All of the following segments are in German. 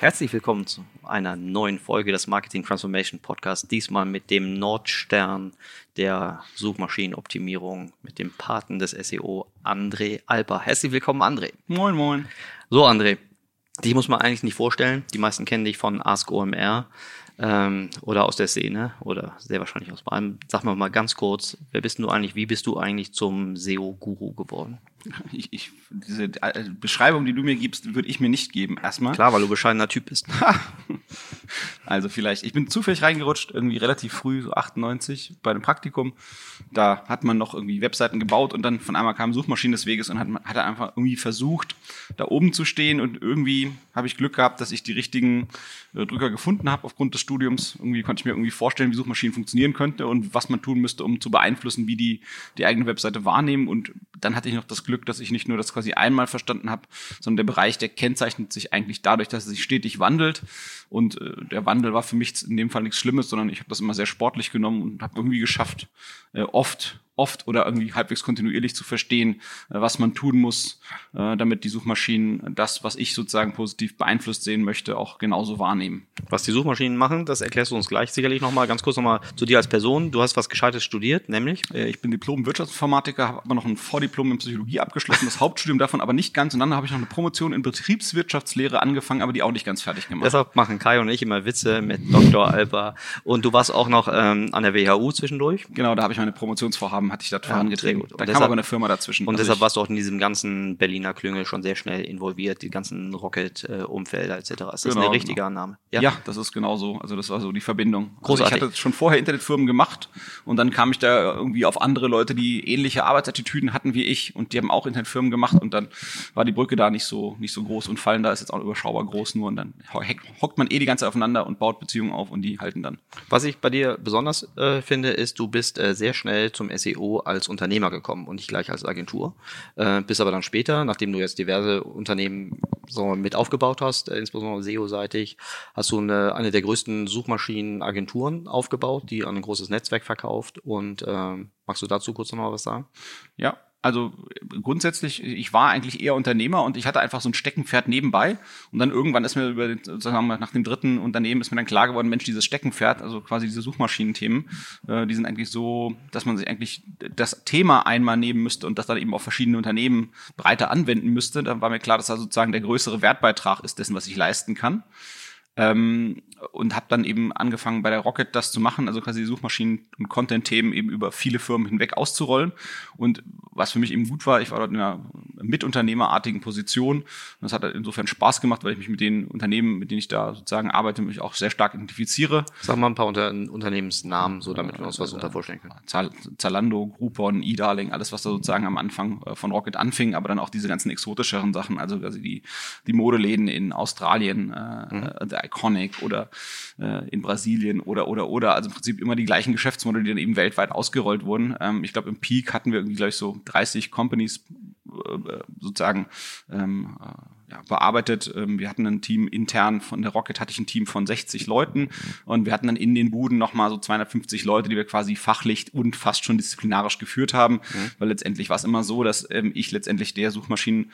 Herzlich willkommen zu einer neuen Folge des Marketing Transformation Podcasts. Diesmal mit dem Nordstern der Suchmaschinenoptimierung, mit dem Paten des SEO, André Alper. Herzlich willkommen, André. Moin, moin. So, André, dich muss man eigentlich nicht vorstellen. Die meisten kennen dich von Ask OMR ähm, oder aus der Szene oder sehr wahrscheinlich aus beidem. Sag mal mal ganz kurz, wer bist du eigentlich, wie bist du eigentlich zum SEO-Guru geworden? Ich, ich, diese äh, Beschreibung, die du mir gibst, würde ich mir nicht geben, erstmal. Klar, weil du bescheidener Typ bist. also vielleicht, ich bin zufällig reingerutscht, irgendwie relativ früh, so 98, bei einem Praktikum. Da hat man noch irgendwie Webseiten gebaut und dann von einmal kam Suchmaschinen des Weges und hat, hat er einfach irgendwie versucht, da oben zu stehen und irgendwie habe ich Glück gehabt, dass ich die richtigen äh, Drücker gefunden habe aufgrund des Studiums. Irgendwie konnte ich mir irgendwie vorstellen, wie Suchmaschinen funktionieren könnte und was man tun müsste, um zu beeinflussen, wie die die eigene Webseite wahrnehmen und dann hatte ich noch das Glück, dass ich nicht nur das quasi einmal verstanden habe, sondern der Bereich, der kennzeichnet sich eigentlich dadurch, dass er sich stetig wandelt. Und äh, der Wandel war für mich in dem Fall nichts Schlimmes, sondern ich habe das immer sehr sportlich genommen und habe irgendwie geschafft, äh, oft oft oder irgendwie halbwegs kontinuierlich zu verstehen, äh, was man tun muss, äh, damit die Suchmaschinen das, was ich sozusagen positiv beeinflusst sehen möchte, auch genauso wahrnehmen. Was die Suchmaschinen machen, das erklärst du uns gleich sicherlich nochmal. Ganz kurz nochmal zu dir als Person. Du hast was Gescheites studiert, nämlich? Äh, ich bin Diplom-Wirtschaftsinformatiker, habe aber noch ein Vordiplom in Psychologie abgeschlossen, das Hauptstudium davon aber nicht ganz. Und dann habe ich noch eine Promotion in Betriebswirtschaftslehre angefangen, aber die auch nicht ganz fertig gemacht. Deshalb machen Kai und ich immer Witze mit Dr. Alba. Und du warst auch noch ähm, an der WHU zwischendurch? Genau, da habe ich meine Promotionsvorhaben hatte ich das ja, vorangetrieben. Da deshalb, kam aber eine Firma dazwischen. Und also deshalb warst du auch in diesem ganzen Berliner Klüngel schon sehr schnell involviert, die ganzen Rocket-Umfelder etc. Ist das genau, eine richtige genau. Annahme? Ja? ja, das ist genau so. Also das war so die Verbindung. Großartig. Also ich hatte schon vorher Internetfirmen gemacht und dann kam ich da irgendwie auf andere Leute, die ähnliche Arbeitsattitüden hatten wie ich und die haben auch Internetfirmen gemacht und dann war die Brücke da nicht so nicht so groß und Fallen da ist jetzt auch überschaubar groß nur und dann hockt man eh die ganze Zeit aufeinander und baut Beziehungen auf und die halten dann. Was ich bei dir besonders äh, finde, ist, du bist äh, sehr schnell zum SEO als Unternehmer gekommen und nicht gleich als Agentur. Äh, bis aber dann später, nachdem du jetzt diverse Unternehmen so mit aufgebaut hast, äh, insbesondere SEO-seitig, hast du eine, eine der größten Suchmaschinenagenturen aufgebaut, die an ein großes Netzwerk verkauft. Und äh, magst du dazu kurz noch mal was sagen? Ja, also grundsätzlich, ich war eigentlich eher Unternehmer und ich hatte einfach so ein Steckenpferd nebenbei. Und dann irgendwann ist mir über, sagen wir, nach dem dritten Unternehmen ist mir dann klar geworden, Mensch, dieses Steckenpferd, also quasi diese Suchmaschinenthemen, äh, die sind eigentlich so, dass man sich eigentlich das Thema einmal nehmen müsste und das dann eben auf verschiedene Unternehmen breiter anwenden müsste. Da war mir klar, dass da sozusagen der größere Wertbeitrag ist dessen, was ich leisten kann. Ähm, und habe dann eben angefangen bei der Rocket das zu machen, also quasi Suchmaschinen und Content-Themen eben über viele Firmen hinweg auszurollen. Und was für mich eben gut war, ich war dort in einer mitunternehmerartigen Position. Und das hat insofern Spaß gemacht, weil ich mich mit den Unternehmen, mit denen ich da sozusagen arbeite, mich auch sehr stark identifiziere. Sag mal ein paar Unter Unternehmensnamen, so damit wir uns was unter vorstellen können. Zalando, Groupon, eDarling, alles, was da sozusagen am Anfang äh, von Rocket anfing, aber dann auch diese ganzen exotischeren Sachen, also quasi die, die Modeläden in Australien, äh, mhm. der Iconic oder äh, in Brasilien oder, oder, oder. Also im Prinzip immer die gleichen Geschäftsmodelle, die dann eben weltweit ausgerollt wurden. Ähm, ich glaube, im Peak hatten wir irgendwie gleich so 30 Companies äh, sozusagen ähm, äh, ja, bearbeitet. Ähm, wir hatten ein Team intern von der Rocket, hatte ich ein Team von 60 Leuten und wir hatten dann in den Buden nochmal so 250 Leute, die wir quasi fachlich und fast schon disziplinarisch geführt haben, mhm. weil letztendlich war es immer so, dass ähm, ich letztendlich der Suchmaschinen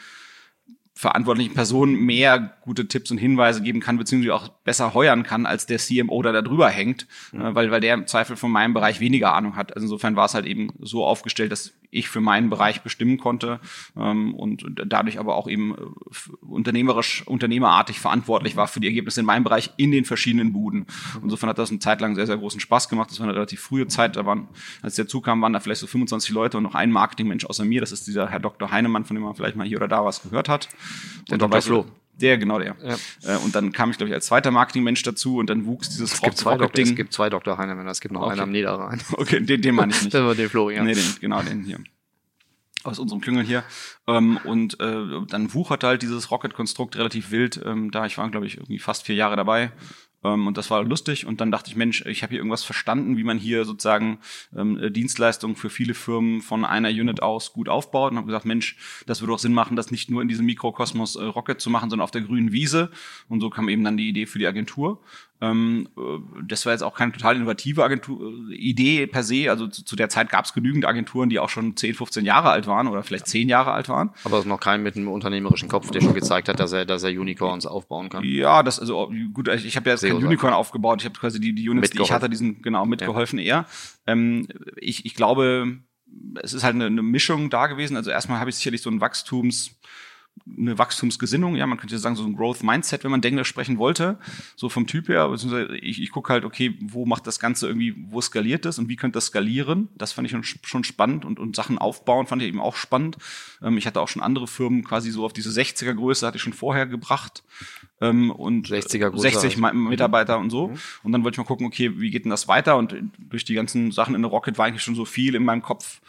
verantwortlichen Person mehr gute Tipps und Hinweise geben kann, beziehungsweise auch besser heuern kann, als der CMO da, da drüber hängt, mhm. weil, weil der im Zweifel von meinem Bereich weniger Ahnung hat. Also insofern war es halt eben so aufgestellt, dass ich für meinen Bereich bestimmen konnte ähm, und dadurch aber auch eben äh, unternehmerisch, unternehmerartig verantwortlich war für die Ergebnisse in meinem Bereich in den verschiedenen Buden. Insofern hat das eine Zeit lang sehr, sehr großen Spaß gemacht. Das war eine relativ frühe Zeit. Da waren, als der zukam, waren da vielleicht so 25 Leute und noch ein Marketingmensch außer mir. Das ist dieser Herr Dr. Heinemann, von dem man vielleicht mal hier oder da was gehört hat. Der Dr. Flo. Der, genau der. Ja. Äh, und dann kam ich, glaube ich, als zweiter Marketingmensch dazu und dann wuchs dieses Doktor, es gibt zwei Dr. Heinemann, es gibt noch okay. einen am Niederrhein. Okay, den, den meine ich nicht. das war den Florian. Nee, den, genau, den hier aus unserem Klüngel hier. Ähm, und äh, dann wucherte halt dieses Rocket-Konstrukt relativ wild. Ähm, da ich war, glaube ich, irgendwie fast vier Jahre dabei. Ähm, und das war lustig. Und dann dachte ich, Mensch, ich habe hier irgendwas verstanden, wie man hier sozusagen ähm, äh, Dienstleistungen für viele Firmen von einer Unit aus gut aufbaut. Und habe gesagt, Mensch, das würde auch Sinn machen, das nicht nur in diesem Mikrokosmos äh, Rocket zu machen, sondern auf der grünen Wiese. Und so kam eben dann die Idee für die Agentur. Ähm, äh, das war jetzt auch keine total innovative Agentur, äh, Idee per se. Also zu, zu der Zeit gab es genügend Agenturen, die auch schon 10, 15 Jahre alt waren oder vielleicht 10 Jahre alt waren. Aber noch keinen mit einem unternehmerischen Kopf, der schon gezeigt hat, dass er, dass er Unicorns aufbauen kann. Ja, das also gut. Ich habe ja jetzt kein Unicorn aufgebaut. Ich habe quasi die, die Units, die ich hatte, diesen genau mitgeholfen ja. eher. Ähm, ich, ich glaube, es ist halt eine, eine Mischung da gewesen. Also erstmal habe ich sicherlich so ein Wachstums eine Wachstumsgesinnung, ja, man könnte sagen, so ein Growth Mindset, wenn man Englisch sprechen wollte, so vom Typ her, beziehungsweise ich, ich gucke halt, okay, wo macht das Ganze irgendwie, wo skaliert das und wie könnte das skalieren? Das fand ich schon, spannend und, und Sachen aufbauen fand ich eben auch spannend. Ähm, ich hatte auch schon andere Firmen quasi so auf diese 60er Größe hatte ich schon vorher gebracht. Ähm, und 60er Größe 60 also. Mitarbeiter und so. Mhm. Und dann wollte ich mal gucken, okay, wie geht denn das weiter? Und durch die ganzen Sachen in der Rocket war eigentlich schon so viel in meinem Kopf,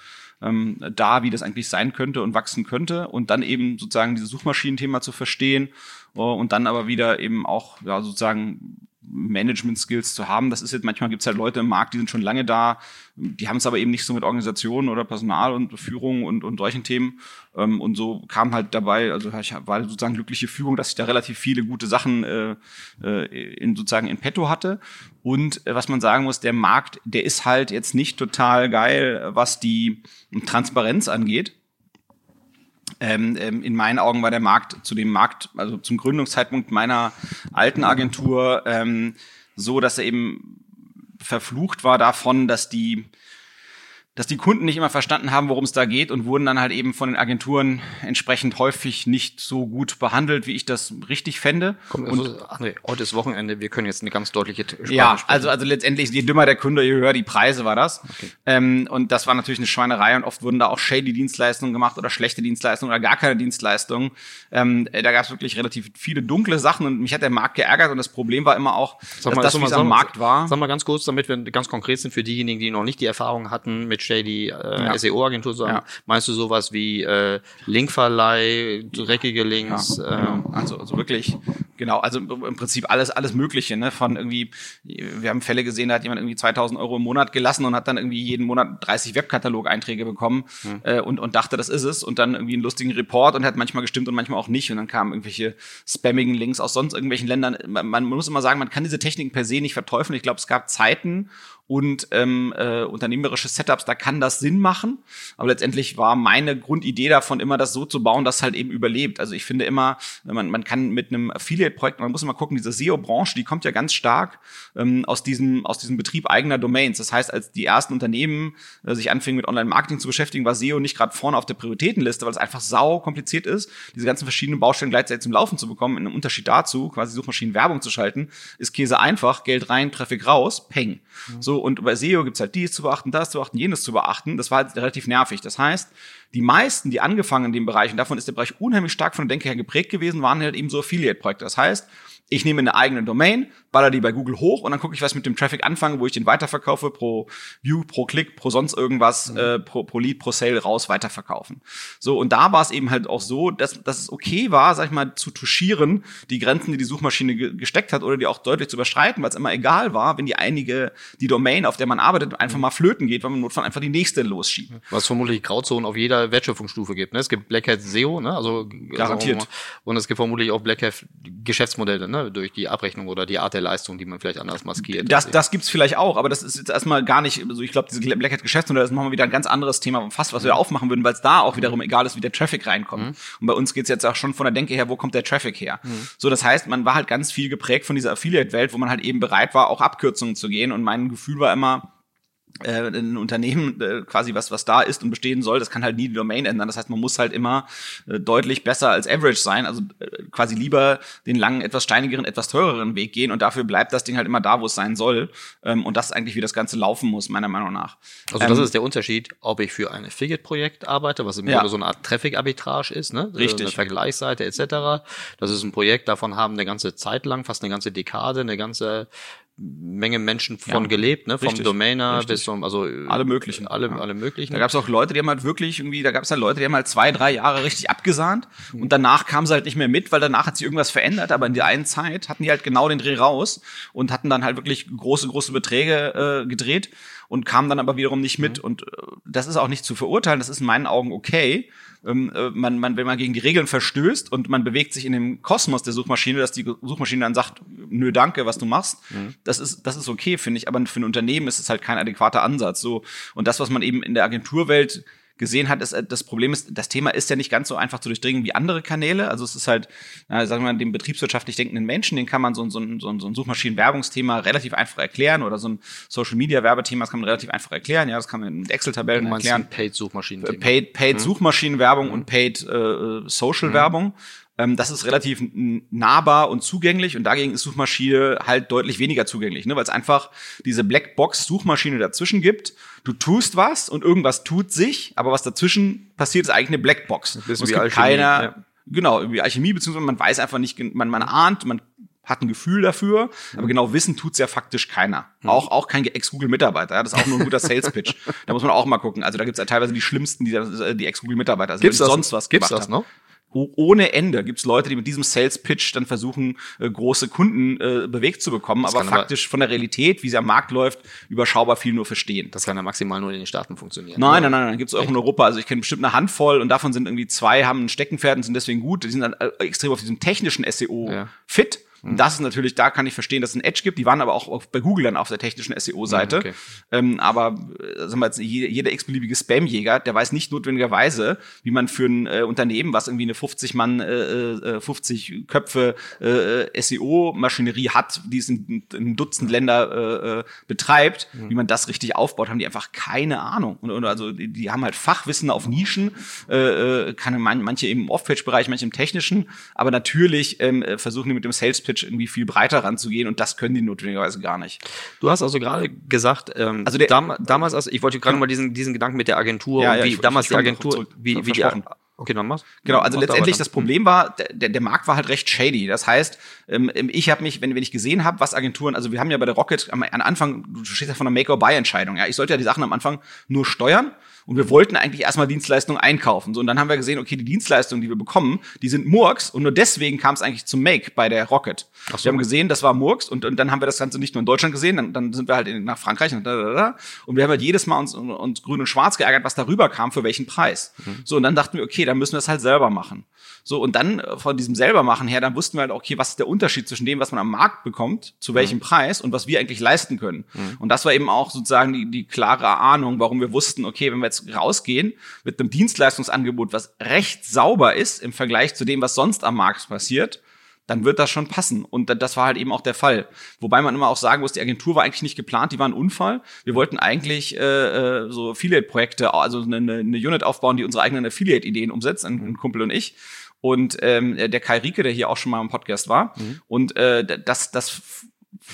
ähm, da, wie das eigentlich sein könnte und wachsen könnte und dann eben sozusagen dieses Suchmaschinenthema zu verstehen äh, und dann aber wieder eben auch ja, sozusagen Management-Skills zu haben. Das ist jetzt, manchmal gibt es halt Leute im Markt, die sind schon lange da, die haben es aber eben nicht so mit Organisation oder Personal und Führung und, und solchen Themen. Ähm, und so kam halt dabei, also ich war sozusagen glückliche Führung, dass ich da relativ viele gute Sachen äh, äh, in, sozusagen in petto hatte. Und äh, was man sagen muss, der Markt, der ist halt jetzt nicht total geil, was die Transparenz angeht. Ähm, ähm, in meinen Augen war der Markt zu dem Markt, also zum Gründungszeitpunkt meiner alten Agentur, ähm, so, dass er eben verflucht war davon, dass die dass die Kunden nicht immer verstanden haben, worum es da geht und wurden dann halt eben von den Agenturen entsprechend häufig nicht so gut behandelt, wie ich das richtig fände. Komm, also, und, André, heute ist Wochenende, wir können jetzt eine ganz deutliche Sprache Ja, sprechen. also, also letztendlich, je dümmer der Kunde, je höher die Preise war das. Okay. Ähm, und das war natürlich eine Schweinerei und oft wurden da auch shady Dienstleistungen gemacht oder schlechte Dienstleistungen oder gar keine Dienstleistungen. Ähm, da gab es wirklich relativ viele dunkle Sachen und mich hat der Markt geärgert und das Problem war immer auch, sag mal, dass das, wie es am Markt war. Sag mal ganz kurz, damit wir ganz konkret sind für diejenigen, die noch nicht die Erfahrung hatten mit Shady äh, ja. SEO-Agentur sagen. Ja. Meinst du sowas wie äh, Linkverleih, dreckige Links? Ja, äh, also, also wirklich, genau, also im Prinzip alles, alles Mögliche, ne? Von irgendwie, wir haben Fälle gesehen, da hat jemand irgendwie 2000 Euro im Monat gelassen und hat dann irgendwie jeden Monat 30 Webkatalog-Einträge bekommen hm. äh, und, und dachte, das ist es und dann irgendwie einen lustigen Report und hat manchmal gestimmt und manchmal auch nicht und dann kamen irgendwelche spammigen Links aus sonst irgendwelchen Ländern. Man, man muss immer sagen, man kann diese Techniken per se nicht verteufeln. Ich glaube, es gab Zeiten und ähm, äh, unternehmerische Setups, da kann das Sinn machen. Aber letztendlich war meine Grundidee davon immer, das so zu bauen, dass halt eben überlebt. Also ich finde immer, man, man kann mit einem Affiliate-Projekt, man muss immer gucken, diese SEO-Branche, die kommt ja ganz stark ähm, aus diesem aus diesem Betrieb eigener Domains. Das heißt, als die ersten Unternehmen äh, sich anfingen mit Online-Marketing zu beschäftigen, war SEO nicht gerade vorne auf der Prioritätenliste, weil es einfach sau kompliziert ist, diese ganzen verschiedenen Baustellen gleichzeitig zum Laufen zu bekommen. In einem Unterschied dazu, quasi Suchmaschinen Werbung zu schalten, ist Käse einfach, Geld rein, Traffic raus, peng. Mhm. So und bei SEO gibt's halt dies zu beachten, das zu beachten, jenes zu beachten. Das war halt relativ nervig. Das heißt, die meisten, die angefangen in dem Bereich, und davon ist der Bereich unheimlich stark von der Denke her geprägt gewesen, waren halt eben so Affiliate-Projekte. Das heißt, ich nehme eine eigene Domain, baller die bei Google hoch und dann gucke ich, was mit dem Traffic anfange, wo ich den weiterverkaufe, pro View, pro Klick, pro sonst irgendwas, mhm. äh, pro, pro Lead, pro Sale raus weiterverkaufen. So, und da war es eben halt auch so, dass, dass es okay war, sag ich mal, zu touchieren, die Grenzen, die die Suchmaschine ge gesteckt hat oder die auch deutlich zu überschreiten, weil es immer egal war, wenn die einige, die Domain, auf der man arbeitet, einfach mal flöten geht, weil man notfalls einfach die nächste losschiebt. Was vermutlich Grauzonen auf jeder Wertschöpfungsstufe gibt. Ne? Es gibt Black Hat SEO, ne? also garantiert. Und es gibt vermutlich auch Black Hat Geschäftsmodelle, ne? durch die Abrechnung oder die Art der Leistung, die man vielleicht anders maskiert. Das, das gibt's vielleicht auch, aber das ist jetzt erstmal gar nicht, also ich glaube, diese Black Hat Geschäftsmodelle, das machen wir wieder ein ganz anderes Thema, fast was wir mhm. aufmachen würden, weil es da auch wiederum egal ist, wie der Traffic reinkommt. Mhm. Und bei uns geht's jetzt auch schon von der Denke her, wo kommt der Traffic her? Mhm. So, das heißt, man war halt ganz viel geprägt von dieser Affiliate-Welt, wo man halt eben bereit war, auch Abkürzungen zu gehen. Und mein Gefühl war immer, äh, ein Unternehmen äh, quasi was was da ist und bestehen soll, das kann halt nie die Domain ändern. Das heißt, man muss halt immer äh, deutlich besser als Average sein, also äh, quasi lieber den langen, etwas steinigeren, etwas teureren Weg gehen und dafür bleibt das Ding halt immer da, wo es sein soll. Ähm, und das ist eigentlich, wie das Ganze laufen muss, meiner Meinung nach. Also das ähm, ist der Unterschied, ob ich für ein Affiliate-Projekt arbeite, was im ja. Grunde so eine Art Traffic-Arbitrage ist, ne? Richtig. Eine Vergleichsseite etc. Das ist ein Projekt, davon haben eine ganze Zeit lang, fast eine ganze Dekade, eine ganze Menge Menschen von Ja, gelebt, ne? Vom richtig, Domainer richtig. bis zum, also äh, Alle möglichen. alle, Ja. alle möglichen. Da gab es auch Leute, die haben halt wirklich irgendwie, da gab es halt Leute, die haben halt zwei, drei Jahre richtig abgesahnt und danach kamen sie halt nicht mehr mit, weil danach hat sich irgendwas verändert, aber in der einen Zeit hatten die halt genau den Dreh raus und hatten dann halt wirklich große, große Beträge äh, gedreht und kamen dann aber wiederum nicht mit und äh, das ist auch nicht zu verurteilen, das ist in meinen Augen okay. Ähm, äh, man, man, wenn man gegen die Regeln verstößt und man bewegt sich in dem Kosmos der Suchmaschine, dass die Suchmaschine dann sagt, nö, danke, was du machst, das ist, das ist okay, finde ich. Aber für ein Unternehmen ist es halt kein adäquater Ansatz. So. Und das, was man eben in der Agenturwelt gesehen hat, ist, äh, das Problem ist, das Thema ist ja nicht ganz so einfach zu durchdringen wie andere Kanäle. Also es ist halt, na, sagen wir mal, dem betriebswirtschaftlich denkenden Menschen, den kann man so, ein- so, so, so ein Suchmaschinenwerbungsthema relativ einfach erklären oder so ein Social-Media-Werbethema, das kann man relativ einfach erklären. Ja, das kann man mit Excel-Tabellen erklären. Paid-Suchmaschinen. Paid, Paid Suchmaschinenwerbung und Paid äh, Social Werbung. Ähm, das ist relativ nahbar und zugänglich und dagegen ist Suchmaschine halt deutlich weniger zugänglich, ne? weil es einfach diese Blackbox Suchmaschine dazwischen gibt. Du tust was und irgendwas tut sich, aber was dazwischen passiert, ist eigentlich eine Blackbox. Und es wie gibt Alchemie, keiner, ja. genau, wie Alchemie, beziehungsweise man weiß einfach nicht, man, man ahnt, man hat ein Gefühl dafür, aber genau wissen tut's ja faktisch keiner. Mhm. Auch, auch kein Ex-Google-Mitarbeiter. Ja, das ist auch nur ein guter Sales-Pitch. da muss man auch mal gucken. Also da gibt's ja teilweise die schlimmsten, die, äh, die Ex-Google-Mitarbeiter sind, Gibt's die das, sonst was gibt's gemacht das haben. Ohne Ende gibt's Leute, die mit diesem Sales-Pitch dann versuchen, äh, große Kunden äh, bewegt zu bekommen, aber kann aber- faktisch von der Realität, wie sie am Markt läuft, überschaubar viel nur verstehen. Das kann ja maximal nur in den Staaten funktionieren. Nein, nein, nein, nein, gibt's auch in Europa. Also ich kenne bestimmt eine Handvoll und davon sind irgendwie zwei haben ein Steckenpferd und sind deswegen gut. Die sind dann äh, extrem auf diesem technischen SEO Ja. fit. Und das ist natürlich, da kann ich verstehen, dass es ein Edge gibt. Die waren aber auch bei Google dann auf der technischen SEO-Seite. Ja, okay. ähm, aber äh, sagen wir jetzt, jeder, x-beliebige Spam-Jäger, der weiß nicht notwendigerweise, wie man für ein äh, Unternehmen, was irgendwie eine 50 Mann, äh, äh, 50 Köpfe äh, SEO-Maschinerie hat, die es in, in einem Dutzend Länder äh, äh, betreibt, wie man das richtig aufbaut, haben die einfach keine Ahnung. Und, und also die, die haben halt Fachwissen auf Nischen, äh, äh, kann man, manche im Off-Page-Bereich, manche im technischen, aber natürlich ähm, äh, versuchen die mit dem Sales-Pitch irgendwie viel breiter ranzugehen und das können die notwendigerweise gar nicht. Du hast also gerade gesagt, ähm, Also der- dam damals, also ich wollte gerade mal diesen, diesen Gedanken mit der Agentur Ja, ja, wie ich- damals ich die Agentur, zurück. wie, wie die, okay, dann mach's. Genau, also Mach da letztendlich das Problem war, der, der Markt war halt recht shady. Das heißt, ähm, ich habe mich, wenn, wenn ich gesehen habe, was Agenturen, also wir haben ja bei der Rocket am, am Anfang, du stehst ja von einer Make-or-Buy-Entscheidung. Ja, ich sollte ja die Sachen am Anfang nur steuern und wir wollten eigentlich erstmal Dienstleistungen einkaufen. So, und dann haben wir gesehen, okay, die Dienstleistungen, die wir bekommen, die sind Murks und nur deswegen kam es eigentlich zum Make bei der Rocket. So. Wir haben gesehen, das war Murks und, und dann haben wir das Ganze nicht nur in Deutschland gesehen, dann, dann sind wir halt in, nach Frankreich und, da, da, da, und wir haben halt jedes Mal uns, uns grün und schwarz geärgert, was darüber kam, für welchen Preis. So, und dann dachten wir, okay, dann müssen wir es halt selber machen. So, und dann äh, von diesem selber machen her, dann wussten wir halt, okay, was ist der Unterschied zwischen dem, was man am Markt bekommt, zu welchem Preis und was wir eigentlich leisten können. Und das war eben auch sozusagen die, die klare Ahnung, warum wir wussten, okay, wenn wir jetzt rausgehen mit einem Dienstleistungsangebot, was recht sauber ist im Vergleich zu dem, was sonst am Markt passiert, dann wird das schon passen. Und da- das war halt eben auch der Fall. Wobei man immer auch sagen muss, die Agentur war eigentlich nicht geplant, die war ein Unfall. Wir wollten eigentlich äh, äh, so Affiliate-Projekte, also eine, eine eine Unit aufbauen, die unsere eigenen Affiliate-Ideen umsetzt, ein, ein Kumpel und ich. Und ähm, der Kai Rieke, der hier auch schon mal im Podcast war. Und äh, das, das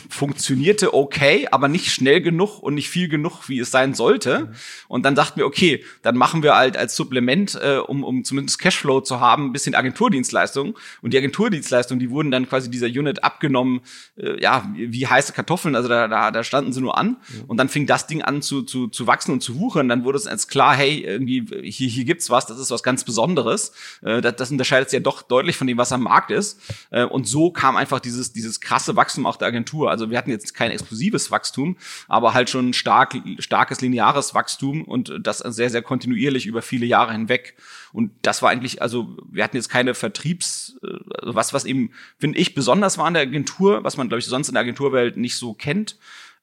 funktionierte okay, aber nicht schnell genug und nicht viel genug, wie es sein sollte. Und dann dachten wir, okay, dann machen wir halt als Supplement, äh, um, um zumindest Cashflow zu haben, ein bisschen Agenturdienstleistungen. Und die Agenturdienstleistungen, die wurden dann quasi dieser Unit abgenommen, äh, ja, wie heiße Kartoffeln, also da, da, da standen sie nur an. Und dann fing das Ding an zu, zu, zu wachsen und zu wuchern. Dann wurde es als klar, hey, irgendwie, hier, hier gibt's was, das ist was ganz Besonderes. Äh, das, das unterscheidet sich ja doch deutlich von dem, was am Markt ist. Äh, und so kam einfach dieses, dieses krasse Wachstum auch der Agentur. Also wir hatten jetzt kein explosives Wachstum, aber halt schon stark, starkes lineares Wachstum und das sehr, sehr kontinuierlich über viele Jahre hinweg. Und das war eigentlich, also wir hatten jetzt keine Vertriebs, äh, also was, was eben, finde ich, besonders war an der Agentur, was man, glaube ich, sonst in der Agenturwelt nicht so kennt,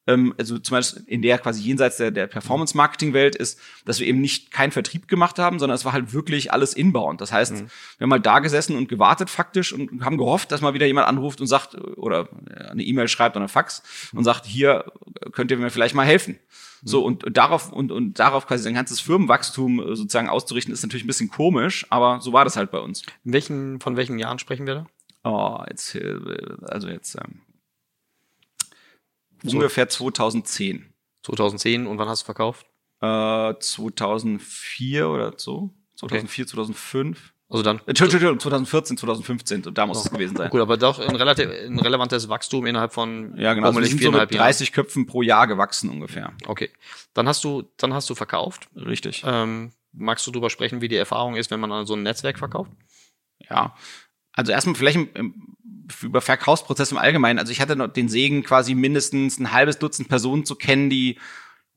ähm, also zum Beispiel in der quasi jenseits der, der Performance-Marketing-Welt ist, dass wir eben nicht keinen Vertrieb gemacht haben, sondern es war halt wirklich alles inbound. Das heißt, wir haben halt da gesessen und gewartet faktisch und haben gehofft, dass mal wieder jemand anruft und sagt oder eine E-Mail schreibt oder eine Fax und sagt, hier könnt ihr mir vielleicht mal helfen. So, und, und darauf, und, und darauf quasi sein ganzes Firmenwachstum äh, sozusagen auszurichten, ist natürlich ein bisschen komisch, aber so war das halt bei uns. In welchen, von welchen Jahren sprechen wir da? Oh, jetzt, äh, also jetzt, ähm, ungefähr 2010. 2010 und wann hast du verkauft? Äh, 2004 oder so. 2004, 2005. Also dann. Entschuldigung, 2014, 2015, da muss oh, es gewesen sein. Gut, aber doch ein relativ ein relevantes Wachstum innerhalb von ja genau, also wir sind so mit 30 Jahren. Köpfen pro Jahr gewachsen ungefähr. Okay, dann hast du dann hast du verkauft. Richtig. Ähm, magst du darüber sprechen, wie die Erfahrung ist, wenn man an so ein Netzwerk verkauft? Ja, also erstmal vielleicht im, im, über Verkaufsprozess im Allgemeinen. Also ich hatte noch den Segen, quasi mindestens ein halbes Dutzend Personen zu kennen, die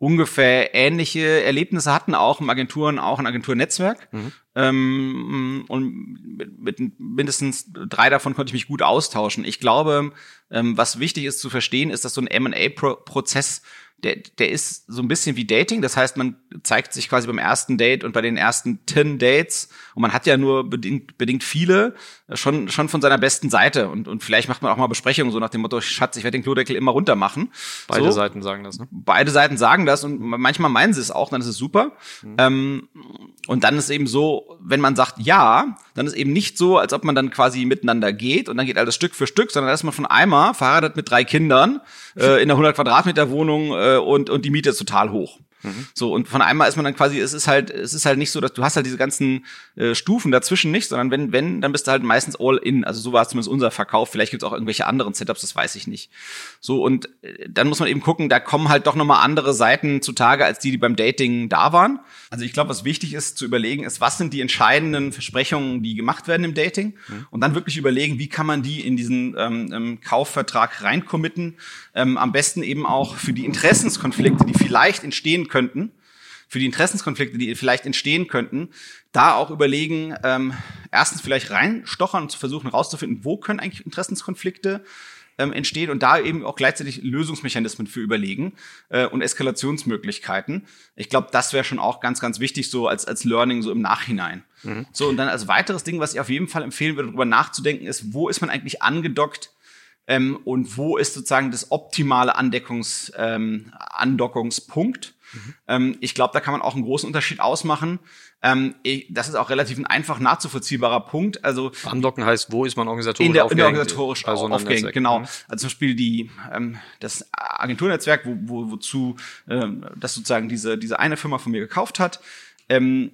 ungefähr ähnliche Erlebnisse hatten, auch im Agenturen, auch ein Agenturnetzwerk. Mhm. Ähm, und mit, mit, mindestens drei davon konnte ich mich gut austauschen. Ich glaube, ähm, was wichtig ist zu verstehen, ist, dass so ein M&A-Prozess der, der ist so ein bisschen wie Dating. Das heißt, man zeigt sich quasi beim ersten Date und bei den ersten 10 Dates und man hat ja nur bedingt, bedingt viele äh, schon, schon von seiner besten Seite und, und vielleicht macht man auch mal Besprechungen so nach dem Motto, Schatz, ich werde den Klodeckel immer runter machen. Beide so. Seiten sagen das, ne? Beide Seiten sagen das und manchmal meinen sie es auch, dann ist es super. Mhm. Ähm, und dann ist eben so, wenn man sagt ja, dann ist eben nicht so, als ob man dann quasi miteinander geht und dann geht alles Stück für Stück, sondern da ist man von einmal verheiratet mit drei Kindern äh, in einer 100 Quadratmeter Wohnung äh, und, und die Miete ist total hoch. Mhm. So, und von einmal ist man dann quasi, es ist halt, es ist halt nicht so, dass du hast halt diese ganzen äh, Stufen dazwischen nicht, sondern wenn, wenn, dann bist du halt meistens all in. Also so war es zumindest unser Verkauf. Vielleicht gibt es auch irgendwelche anderen Setups, das weiß ich nicht. So, und äh, dann muss man eben gucken, da kommen halt doch nochmal andere Seiten zutage, als die, die beim Dating da waren. Also ich glaube, was wichtig ist zu überlegen, ist, was sind die entscheidenden Versprechungen, die gemacht werden im Dating? Mhm. Und dann wirklich überlegen, wie kann man die in diesen ähm, Kaufvertrag reincommitten. Ähm, am besten eben auch für die Interessenskonflikte, die vielleicht entstehen könnten, für die Interessenskonflikte, die vielleicht entstehen könnten, da auch überlegen, ähm, erstens vielleicht reinstochern und zu versuchen herauszufinden, wo können eigentlich Interessenskonflikte ähm, entstehen und da eben auch gleichzeitig Lösungsmechanismen für überlegen äh, und Eskalationsmöglichkeiten. Ich glaube, das wäre schon auch ganz, ganz wichtig, so als, als Learning so im Nachhinein. Mhm. So, und dann als weiteres Ding, was ich auf jeden Fall empfehlen würde, darüber nachzudenken, ist, wo ist man eigentlich angedockt ähm, und wo ist sozusagen das optimale Andeckungs, ähm, Andockungspunkt. Mhm. Ähm, ich glaube, da kann man auch einen großen Unterschied ausmachen. Ähm, ich, das ist auch relativ ein einfach nachzuvollziehbarer Punkt. Also Andocken heißt, wo ist man organisatorisch in der, in der organisatorisch also aufgehängt, genau. Mhm. Also zum Beispiel die ähm, das Agenturnetzwerk, wo, wo, wozu ähm, das sozusagen diese diese eine Firma von mir gekauft hat. Ähm,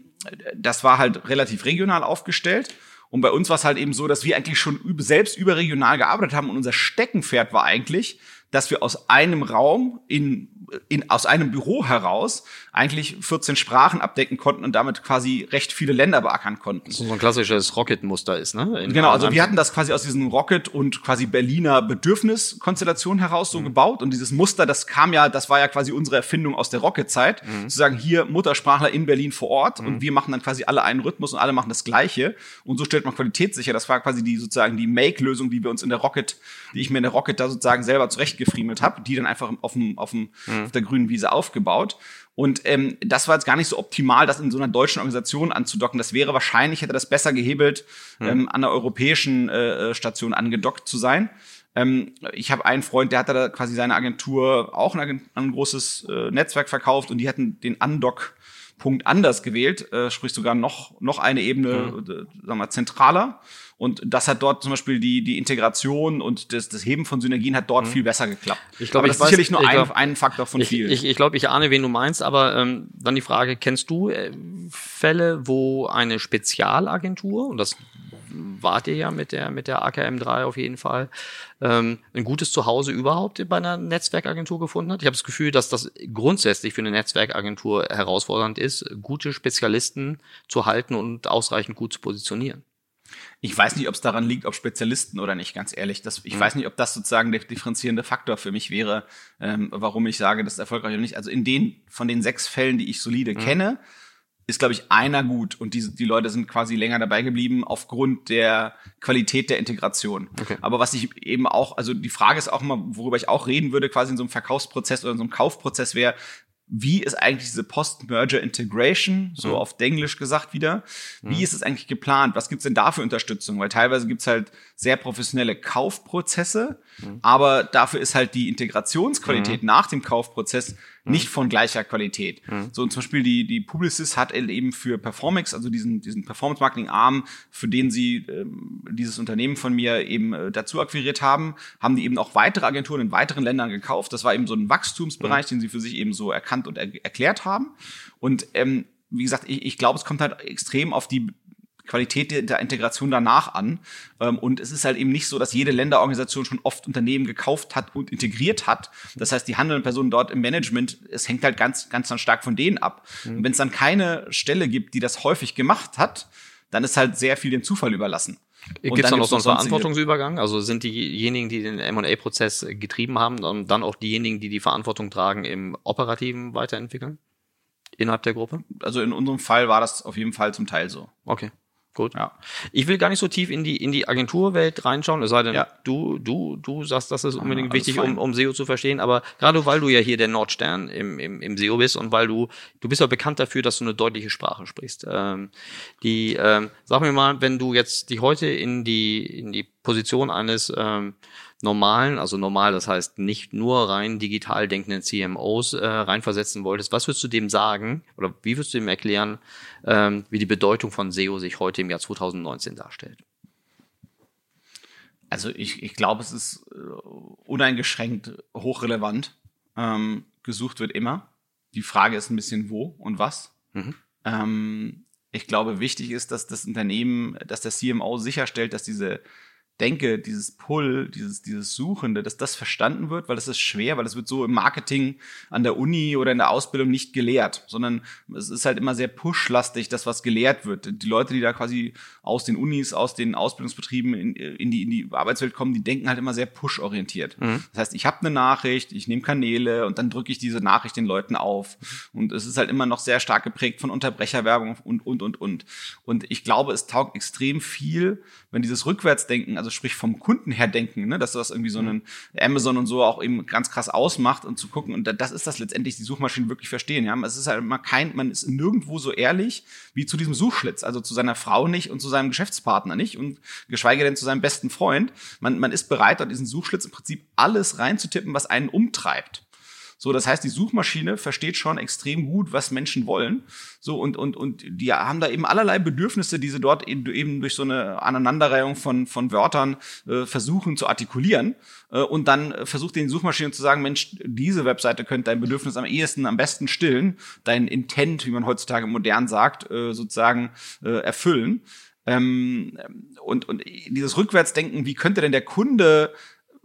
das war halt relativ regional aufgestellt und bei uns war es halt eben so, dass wir eigentlich schon selbst überregional gearbeitet haben und unser Steckenpferd war eigentlich, dass wir aus einem Raum in, in aus einem Büro heraus eigentlich 14 Sprachen abdecken konnten und damit quasi recht viele Länder beackern konnten. So ein klassisches Rocket-Muster ist, ne? In genau, also wir hatten das quasi aus diesem Rocket und quasi Berliner Bedürfniskonstellation heraus so mhm. gebaut und dieses Muster, das kam ja, das war ja quasi unsere Erfindung aus der Rocket-Zeit, mhm. zu sagen, hier Muttersprachler in Berlin vor Ort mhm. und wir machen dann quasi alle einen Rhythmus und alle machen das Gleiche und so stellt man Qualität sicher. Das war quasi die sozusagen die Make-Lösung, die wir uns in der Rocket, die ich mir in der Rocket da sozusagen selber zurechtgefriemelt habe, die dann einfach auf, dem, auf, dem, mhm. auf der grünen Wiese aufgebaut. Und ähm, das war jetzt gar nicht so optimal, das in so einer deutschen Organisation anzudocken. Das wäre wahrscheinlich, hätte das besser gehebelt, mhm. ähm, an einer europäischen äh, Station angedockt zu sein. Ähm, ich habe einen Freund, der hat da quasi seine Agentur auch ein, ein großes äh, Netzwerk verkauft und die hatten den Undock Punkt anders gewählt, äh, sprich sogar noch noch eine Ebene, mhm. äh, sagen wir zentraler. Und das hat dort zum Beispiel die, die Integration und das, das Heben von Synergien hat dort mhm. viel besser geklappt. Ich glaube, das ist sicherlich nur ein, glaub, ein Faktor von ich, vielen. Ich, ich glaube, ich ahne, wen du meinst, aber ähm, dann die Frage, kennst du äh, Fälle, wo eine Spezialagentur, und das wart ihr ja mit der, mit der AKM3 auf jeden Fall, ähm, ein gutes Zuhause überhaupt bei einer Netzwerkagentur gefunden hat. Ich habe das Gefühl, dass das grundsätzlich für eine Netzwerkagentur herausfordernd ist, gute Spezialisten zu halten und ausreichend gut zu positionieren. Ich weiß nicht, ob es daran liegt, ob Spezialisten oder nicht, ganz ehrlich. Das, ich mhm. weiß nicht, ob das sozusagen der differenzierende Faktor für mich wäre, ähm, warum ich sage, das ist erfolgreich oder nicht. Also in den, von den sechs Fällen, die ich solide mhm. kenne, ist, glaube ich, einer gut und die, die Leute sind quasi länger dabei geblieben aufgrund der Qualität der Integration. Okay. Aber was ich eben auch, also die Frage ist auch mal, worüber ich auch reden würde, quasi in so einem Verkaufsprozess oder in so einem Kaufprozess wäre, wie ist eigentlich diese Post-Merger Integration, so mhm. auf Englisch gesagt wieder, wie mhm. ist es eigentlich geplant? Was gibt's denn da für Unterstützung? Weil teilweise gibt's halt sehr professionelle Kaufprozesse, mhm. aber dafür ist halt die Integrationsqualität mhm. nach dem Kaufprozess Mhm. nicht von gleicher Qualität. Mhm. So und zum Beispiel die, die Publicis hat eben für Performix, also diesen, diesen Performance-Marketing-Arm, für den sie ähm, dieses Unternehmen von mir eben äh, dazu akquiriert haben, haben die eben auch weitere Agenturen in weiteren Ländern gekauft. Das war eben so ein Wachstumsbereich, den sie für sich eben so erkannt und er erklärt haben. Und ähm, wie gesagt, ich, ich glaube, es kommt halt extrem auf die Qualität der Integration danach an. Ähm, und es ist halt eben nicht so, dass jede Länderorganisation schon oft Unternehmen gekauft hat und integriert hat. Das heißt, die handelnden Personen dort im Management, es hängt halt ganz, ganz dann stark von denen ab. Mhm. Und wenn es dann keine Stelle gibt, die das häufig gemacht hat, dann ist halt sehr viel dem Zufall überlassen. Gibt es da noch so einen Verantwortungsübergang? Also sind diejenigen, die den M&A-Prozess getrieben haben, dann auch diejenigen, die die Verantwortung tragen im operativen Weiterentwickeln innerhalb der Gruppe? Also in unserem Fall war das auf jeden Fall zum Teil so. Okay. Gut. Ja. Ich will gar nicht so tief in die, in die Agenturwelt reinschauen, es sei denn, ja. du, du, du sagst, das ist unbedingt ja, wichtig, um, um SEO zu verstehen. Aber gerade weil du ja hier der Nordstern im, im, im SEO bist und weil du, du bist ja bekannt dafür, dass du eine deutliche Sprache sprichst. Ähm, die, ähm, sag mir mal, wenn du jetzt die heute in die, in die Position eines ähm, normalen, also normal, das heißt nicht nur rein digital denkenden CMOs äh, reinversetzen wolltest, was würdest du dem sagen oder wie würdest du ihm erklären, ähm, wie die Bedeutung von SEO sich heute im Jahr 2019 darstellt? Also ich, ich glaube, es ist äh, uneingeschränkt hochrelevant. Ähm, gesucht wird immer. Die Frage ist ein bisschen wo und was. Mhm. Ähm, ich glaube, wichtig ist, dass das Unternehmen, dass der CMO sicherstellt, dass diese denke, dieses Pull, dieses, dieses Suchende, dass das verstanden wird, weil das ist schwer, weil es wird so im Marketing an der Uni oder in der Ausbildung nicht gelehrt, sondern es ist halt immer sehr pushlastig, das, was gelehrt wird. Die Leute, die da quasi aus den Unis, aus den Ausbildungsbetrieben in, in, die, in die Arbeitswelt kommen, die denken halt immer sehr push-orientiert. Mhm. Das heißt, ich habe eine Nachricht, ich nehme Kanäle und dann drücke ich diese Nachricht den Leuten auf. Und es ist halt immer noch sehr stark geprägt von Unterbrecherwerbung und, und, und, und. Und ich glaube, es taugt extrem viel, wenn dieses Rückwärtsdenken, also sprich vom Kunden her denken, ne, dass das irgendwie so einen Amazon und so auch eben ganz krass ausmacht und zu gucken, und das ist das letztendlich, die Suchmaschinen wirklich verstehen. Ja, es ist halt immer kein, man ist nirgendwo so ehrlich wie zu diesem Suchschlitz, also zu seiner Frau nicht und zu seinem Geschäftspartner nicht und geschweige denn zu seinem besten Freund. Man, man ist bereit, dort diesen Suchschlitz im Prinzip alles reinzutippen, was einen umtreibt. So, das heißt, die Suchmaschine versteht schon extrem gut, was Menschen wollen. So, und, und, und die haben da eben allerlei Bedürfnisse, die sie dort eben durch so eine Aneinanderreihung von, von Wörtern äh, versuchen zu artikulieren. Äh, und dann versucht die Suchmaschine zu sagen, Mensch, diese Webseite könnte dein Bedürfnis am ehesten, am besten stillen, dein Intent, wie man heutzutage modern sagt, äh, sozusagen äh, erfüllen. Ähm, und, und dieses Rückwärtsdenken, wie könnte denn der Kunde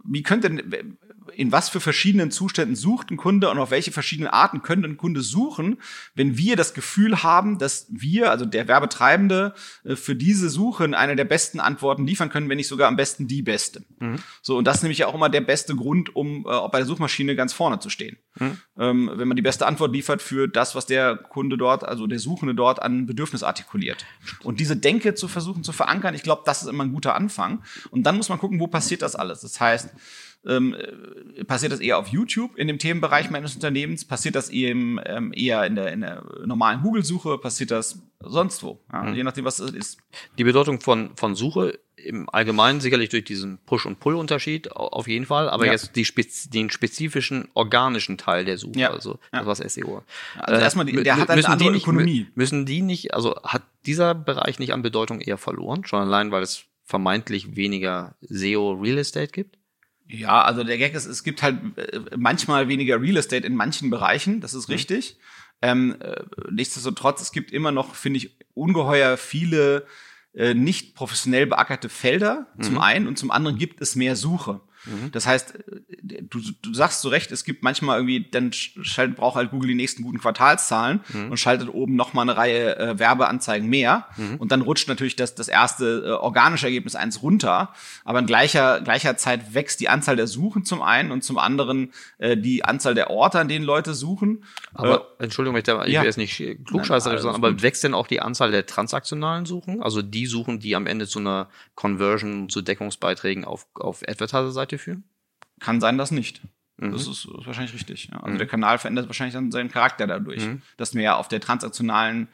wie könnte denn, in was für verschiedenen Zuständen sucht ein Kunde und auf welche verschiedenen Arten könnte ein Kunde suchen, wenn wir das Gefühl haben, dass wir, also der Werbetreibende, äh, für diese Suche eine der besten Antworten liefern können, wenn nicht sogar am besten die beste. Mhm. So, und das ist nämlich auch immer der beste Grund, um äh, bei der Suchmaschine ganz vorne zu stehen. Mhm. Ähm, wenn man die beste Antwort liefert für das, was der Kunde dort, also der Suchende dort an Bedürfnis artikuliert. Und diese Denke zu versuchen zu verankern, ich glaube, das ist immer ein guter Anfang. Und dann muss man gucken, wo passiert das alles. Das heißt, ähm, äh, passiert das eher auf YouTube in dem Themenbereich meines Unternehmens? Passiert das eben ähm, eher in der, in der normalen Google-Suche? Passiert das sonst wo? Ja, mhm. Je nachdem, was es ist. Die Bedeutung von, von Suche im Allgemeinen sicherlich durch diesen Push- und Pull-Unterschied auf jeden Fall, aber ja. jetzt die Spez den spezifischen organischen Teil der Suche, ja. also ja. was SEO. Also erstmal, die, der hat eine andere nicht, Ökonomie. Müssen die nicht, also hat dieser Bereich nicht an Bedeutung eher verloren, schon allein, weil es vermeintlich weniger SEO Real Estate gibt? Ja, also der Gag ist, es gibt halt äh, manchmal weniger Real Estate in manchen Bereichen, das ist mhm. richtig. Ähm, äh, nichtsdestotrotz, es gibt immer noch, finde ich, ungeheuer viele äh, nicht professionell beackerte Felder, mhm. zum einen, und zum anderen gibt es mehr Suche. Mhm. Das heißt, du, du sagst zu Recht, es gibt manchmal irgendwie, dann schaltet, braucht halt Google die nächsten guten Quartalszahlen mhm. und schaltet oben noch mal eine Reihe äh, Werbeanzeigen mehr. Mhm. Und dann rutscht natürlich das, das erste äh, organische Ergebnis eins runter. Aber in gleicher, gleicher Zeit wächst die Anzahl der Suchen zum einen und zum anderen äh, die Anzahl der Orte, an denen Leute suchen. Aber, äh, Entschuldigung, ich, da, ich ja. will jetzt nicht klugscheißerisch sagen, aber wächst denn auch die Anzahl der transaktionalen Suchen? Also die Suchen, die am Ende zu einer Conversion, zu Deckungsbeiträgen auf, auf Advertiser-Seite Führen? Kann sein, dass nicht. Mhm. Das ist, ist, wahrscheinlich richtig. Ja. Also mhm. der Kanal verändert wahrscheinlich dann seinen Charakter dadurch, mhm. dass mehr auf der transaktionalen,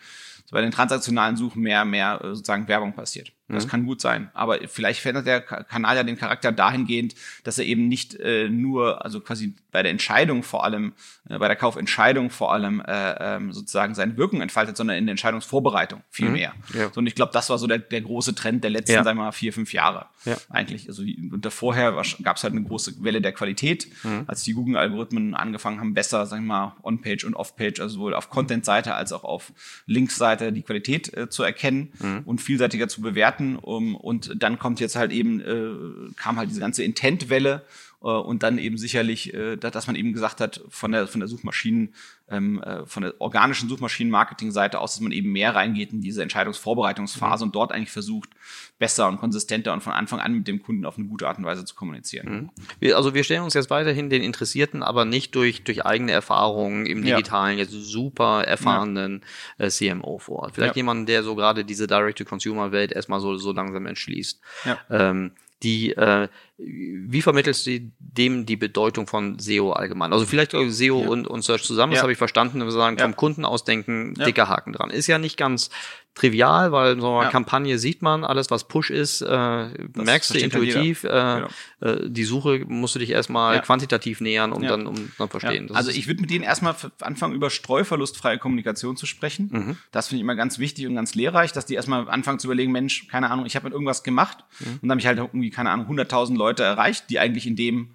bei den transaktionalen Suchen mehr, mehr äh, sozusagen Werbung passiert. Das mhm. kann gut sein. Aber vielleicht verändert der Kanal ja den Charakter dahingehend, dass er eben nicht äh, nur, also quasi bei der Entscheidung vor allem, äh, bei der Kaufentscheidung vor allem äh, ähm, sozusagen seine Wirkung entfaltet, sondern in der Entscheidungsvorbereitung viel mhm. mehr. Ja. So, und ich glaube, das war so der, der große Trend der letzten, ja. sagen wir mal, vier, fünf Jahre ja. eigentlich. Also und vorher gab es halt eine große Welle der Qualität, mhm. als die Google-Algorithmen angefangen haben, besser, sagen wir mal, On-Page und Off-Page, also sowohl auf Content-Seite als auch auf Links-Seite die Qualität äh, zu erkennen mhm. und vielseitiger zu bewerten. Um, und dann kommt jetzt halt eben, äh, kam halt diese ganze Intent-Welle und dann eben sicherlich, äh, dass man eben gesagt hat, von der, von der Suchmaschinen, ähm, äh, von der organischen Suchmaschinen-Marketing-Seite aus, dass man eben mehr reingeht in diese Entscheidungsvorbereitungsphase mhm. und dort eigentlich versucht, besser und konsistenter und von Anfang an mit dem Kunden auf eine gute Art und Weise zu kommunizieren. Mhm. Also wir stellen uns jetzt weiterhin den Interessierten, aber nicht durch, durch eigene Erfahrungen im Digitalen, ja. jetzt super erfahrenen ja. äh, CMO vor. Vielleicht ja. jemanden, der so gerade diese Direct-to-Consumer-Welt erstmal so, so langsam entschließt. Ja. Ähm, die, äh, wie vermittelst du dem die Bedeutung von SEO allgemein? Also vielleicht SEO ja. und, und Search zusammen, das ja. habe ich verstanden, wenn wir sagen, vom Kunden ausdenken, dicker Haken dran. Ist ja nicht ganz trivial, weil so eine ja. Kampagne sieht man, alles was Push ist, äh, merkst du intuitiv. Äh, genau. äh, die Suche musst du dich erstmal ja. quantitativ nähern, um ja. dann um dann verstehen. Also ich würde mit denen erstmal anfangen, über streuverlustfreie Kommunikation zu sprechen. Mhm. Das finde ich immer ganz wichtig und ganz lehrreich, dass die erstmal anfangen zu überlegen, Mensch, keine Ahnung, ich habe mit irgendwas gemacht mhm. und dann habe ich halt irgendwie, keine Ahnung, 100.000 Leute erreicht, die eigentlich in dem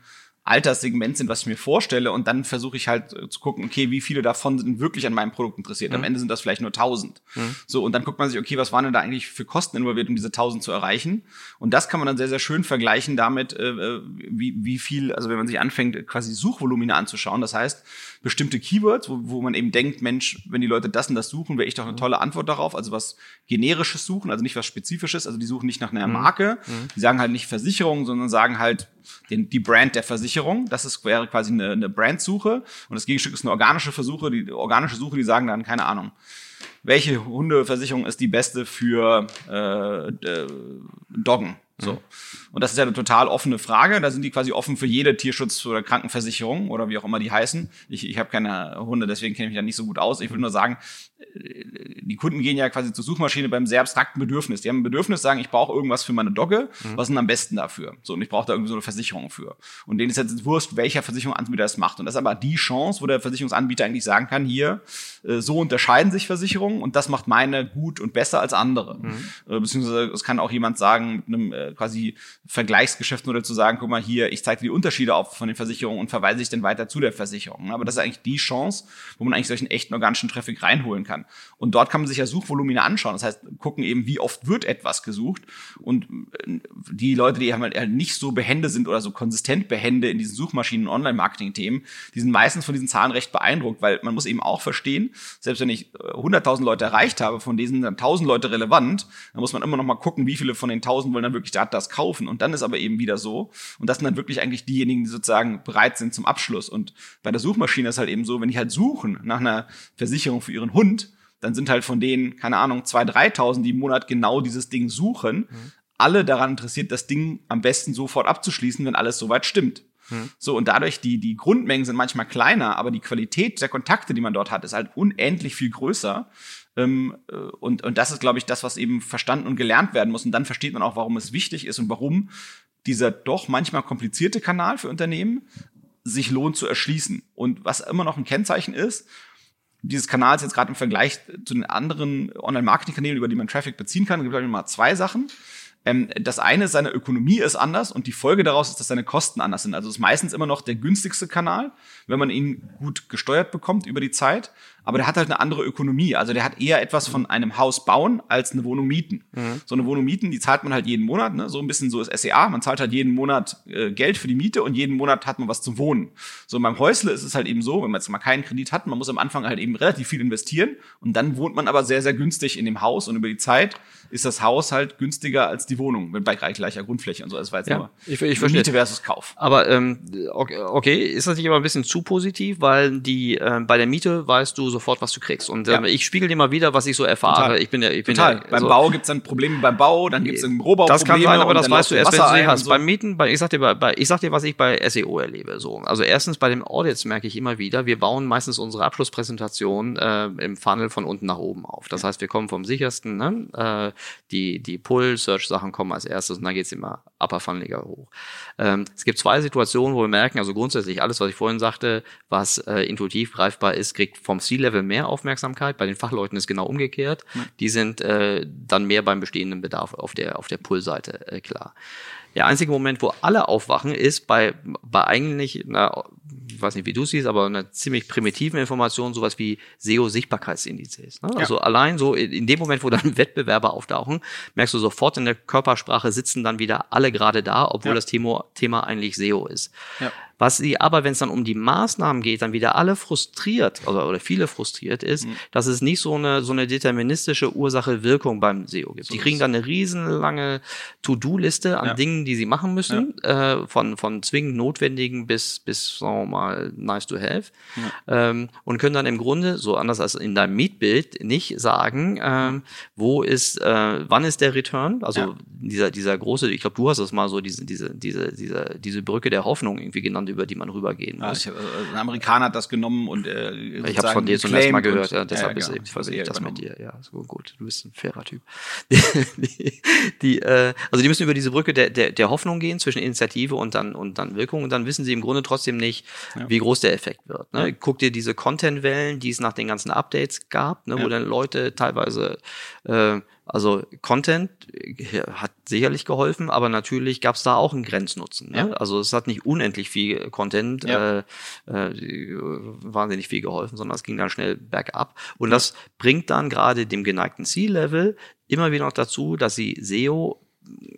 Alterssegment sind, was ich mir vorstelle. Und dann versuche ich halt äh, zu gucken, okay, wie viele davon sind wirklich an meinem Produkt interessiert. Mhm. Am Ende sind das vielleicht nur 1000. Mhm. So, und dann guckt man sich, okay, was waren denn da eigentlich für Kosten involviert, um diese 1000 zu erreichen? Und das kann man dann sehr, sehr schön vergleichen damit, äh, äh, wie, wie viel, also wenn man sich anfängt, quasi Suchvolumina anzuschauen. Das heißt, bestimmte Keywords, wo, wo man eben denkt, Mensch, wenn die Leute das und das suchen, wäre ich doch eine mhm. tolle Antwort darauf. Also was generisches suchen, also nicht was spezifisches. Also die suchen nicht nach einer mhm. Marke. Mhm. Die sagen halt nicht Versicherung, sondern sagen halt, den, die Brand der Versicherung. Das ist, wäre quasi eine, eine Brandsuche. Und das Gegenstück ist eine organische Versuche, die organische Suche, die sagen dann, keine Ahnung, welche Hundeversicherung ist die beste für äh, äh, Doggen? So. Mhm. Und das ist ja eine total offene Frage. Da sind die quasi offen für jede Tierschutz- oder Krankenversicherung oder wie auch immer die heißen. Ich, ich habe keine Hunde, deswegen kenne ich mich da nicht so gut aus. Ich will nur sagen, die Kunden gehen ja quasi zur Suchmaschine beim sehr abstrakten Bedürfnis. Die haben ein Bedürfnis, sagen, ich brauche irgendwas für meine Dogge, mhm. was ist denn am besten dafür? So, und ich brauche da irgendwie so eine Versicherung für. Und denen ist jetzt wurscht, welcher Versicherungsanbieter das macht. Und das ist aber die Chance, wo der Versicherungsanbieter eigentlich sagen kann, hier, äh, so unterscheiden sich Versicherungen und das macht meine gut und besser als andere. Mhm. Äh, beziehungsweise es kann auch jemand sagen, mit einem äh, quasi Vergleichsgeschäftsmodell zu sagen, guck mal hier, ich zeige die Unterschiede auf von den Versicherungen und verweise ich dann weiter zu der Versicherung. Aber das ist eigentlich die Chance, wo man eigentlich solchen echten organischen Traffic reinholen kann. Und dort kann man sich ja Suchvolumina anschauen. Das heißt, gucken eben, wie oft wird etwas gesucht. Und äh, die Leute, die halt nicht so behende sind oder so konsistent behende in diesen Suchmaschinen- und Online-Marketing-Themen, die sind meistens von diesen Zahlen recht beeindruckt, weil man muss eben auch verstehen, selbst wenn ich 100.000 äh, Leute erreicht habe, von denen sind dann 1.000 Leute relevant, dann muss man immer noch mal gucken, wie viele von den 1.000 wollen dann wirklich das kaufen. Und dann ist aber eben wieder so. Und das sind dann wirklich eigentlich diejenigen, die sozusagen bereit sind zum Abschluss. Und bei der Suchmaschine ist halt eben so, wenn die halt suchen nach einer Versicherung für ihren Hund, dann sind halt von denen, keine Ahnung, 2.000, 3.000, die im Monat genau dieses Ding suchen, mhm. alle daran interessiert, das Ding am besten sofort abzuschließen, wenn alles soweit stimmt. Mhm. So, und dadurch, die, die Grundmengen sind manchmal kleiner, aber die Qualität der Kontakte, die man dort hat, ist halt unendlich viel größer. Ähm, äh, und, und das ist, glaube ich, das, was eben verstanden und gelernt werden muss. Und dann versteht man auch, warum es wichtig ist und warum dieser doch manchmal komplizierte Kanal für Unternehmen sich lohnt zu erschließen. Und was immer noch ein Kennzeichen ist, dieses Kanals jetzt gerade im Vergleich zu den anderen Online-Marketing-Kanälen, über die man Traffic beziehen kann, gibt es mal zwei Sachen. Ähm, das eine ist, seine Ökonomie ist anders und die Folge daraus ist, dass seine Kosten anders sind. Also es ist meistens immer noch der günstigste Kanal, wenn man ihn gut gesteuert bekommt über die Zeit aber der hat halt eine andere Ökonomie. Also der hat eher etwas von einem Haus bauen als eine Wohnung mieten. Mhm. So eine Wohnung mieten, die zahlt man halt jeden Monat, ne? so ein bisschen so ist SEA. Man zahlt halt jeden Monat äh, Geld für die Miete und jeden Monat hat man was zum Wohnen. So beim Häusle ist es halt eben so, wenn man jetzt mal keinen Kredit hat, man muss am Anfang halt eben relativ viel investieren und dann wohnt man aber sehr, sehr günstig in dem Haus und über die Zeit ist das Haus halt günstiger als die Wohnung, bei gleicher Grundfläche und so. Das war jetzt ja, nur ich, ich verstehe. Miete versus Kauf. Aber ähm, okay, ist das nicht immer ein bisschen zu positiv, weil die äh, bei der Miete weißt du sofort, was du kriegst. Und ähm, ich spiegel dir mal wieder, was ich so erfahre. Total. Ich bin ja, ich bin Total. ja, beim so- Bau gibt's dann Probleme beim Bau, dann gibt's im Rohbau Das kann sein, aber das weißt du erst, wenn Wasser du sie hast. so. Beim Mieten, bei, ich sag dir, bei, bei, ich sag dir, was ich bei SEO erlebe. So, also erstens bei den Audits merke ich immer wieder, wir bauen meistens unsere Abschlusspräsentation äh, im Funnel von unten nach oben auf. Das heißt, wir kommen vom sichersten, ne? Die die Pull-Search-Sachen kommen als erstes und dann geht's immer upper funneliger hoch. Ähm, es gibt zwei Situationen, wo wir merken, also grundsätzlich alles, was ich vorhin sagte, was äh, intuitiv greifbar ist, kriegt vom C-Level mehr Aufmerksamkeit. Bei den Fachleuten ist genau umgekehrt. Die sind äh, dann mehr beim bestehenden Bedarf auf der auf der Pull-Seite äh, klar. Der einzige Moment, wo alle aufwachen, ist bei, bei eigentlich, na, ich weiß nicht, wie du siehst, aber einer ziemlich primitiven Information, sowas wie SEO-Sichtbarkeitsindizes. Ne? Also allein so in dem Moment, wo dann Wettbewerber auftauchen, merkst du sofort in der Körpersprache sitzen dann wieder alle gerade da, obwohl Ja. das Thema, Thema eigentlich SEO ist. Ja. Was sie aber, wenn es dann um die Maßnahmen geht, dann wieder alle frustriert oder, oder viele frustriert ist, Mhm. dass es nicht so eine, so eine deterministische Ursache-Wirkung beim SEO gibt. die kriegen dann eine riesenlange To-Do-Liste an Ja. Dingen, die sie machen müssen, äh, von, von zwingend notwendigen bis, bis, sagen wir mal, nice to have. Ähm, und können dann im Grunde, so anders als in deinem Mietbild, nicht sagen, ähm, wo ist, äh, wann ist der Return? Also Ja. dieser, dieser große, ich glaube, du hast es mal so, diese, diese, diese, diese, diese Brücke der Hoffnung irgendwie genannt, über die man rübergehen Ja, muss. ich, hab, äh, ein Amerikaner hat das genommen und äh, Ich habe von dir zum ersten Mal gehört, ja, deshalb ja, ist eben ich das mit dir. Ja, so gut, du bist ein fairer Typ. Die, die, äh, also die müssen über diese Brücke der, der, der Hoffnung gehen zwischen Initiative und dann und dann Wirkung und dann wissen sie im Grunde trotzdem nicht, wie groß der Effekt wird. Ne? Guck dir diese Content-Wellen, die es nach den ganzen Updates gab, ne, wo Ja. dann Leute teilweise äh, also Content äh, hat sicherlich geholfen, aber natürlich gab es da auch einen Grenznutzen. Ne? Ja. Also es hat nicht unendlich viel Content, Ja. äh, äh, wahnsinnig viel geholfen, sondern es ging dann schnell bergab. Und das bringt dann gerade dem geneigten C-Level immer wieder noch dazu, dass sie SEO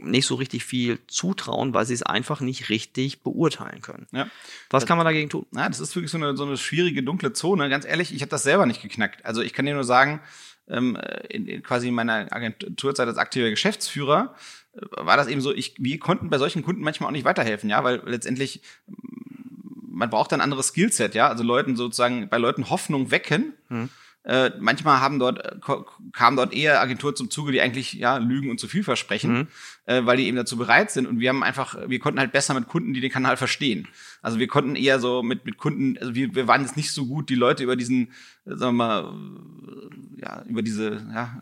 nicht so richtig viel zutrauen, weil sie es einfach nicht richtig beurteilen können. Ja. Was kann man dagegen tun? Na, das ist wirklich so eine, so eine schwierige, dunkle Zone. Ganz ehrlich, ich habe das selber nicht geknackt. Also ich kann dir nur sagen, ähm, in, in quasi meiner Agenturzeit als aktiver Geschäftsführer äh, war das eben so, ich, wir konnten bei solchen Kunden manchmal auch nicht weiterhelfen, ja, weil letztendlich mm, man braucht ein anderes Skillset, ja, also Leuten sozusagen, bei Leuten Hoffnung wecken. Äh, manchmal haben dort, äh, kamen dort eher Agenturen zum Zuge, die eigentlich ja lügen und zu viel versprechen, äh, weil die eben dazu bereit sind. Und wir haben einfach, wir konnten halt besser mit Kunden, die den Kanal verstehen. Also wir konnten eher so mit, mit Kunden, also wir, wir waren jetzt nicht so gut, die Leute über diesen, äh, sagen wir mal, äh, ja, über diese ja,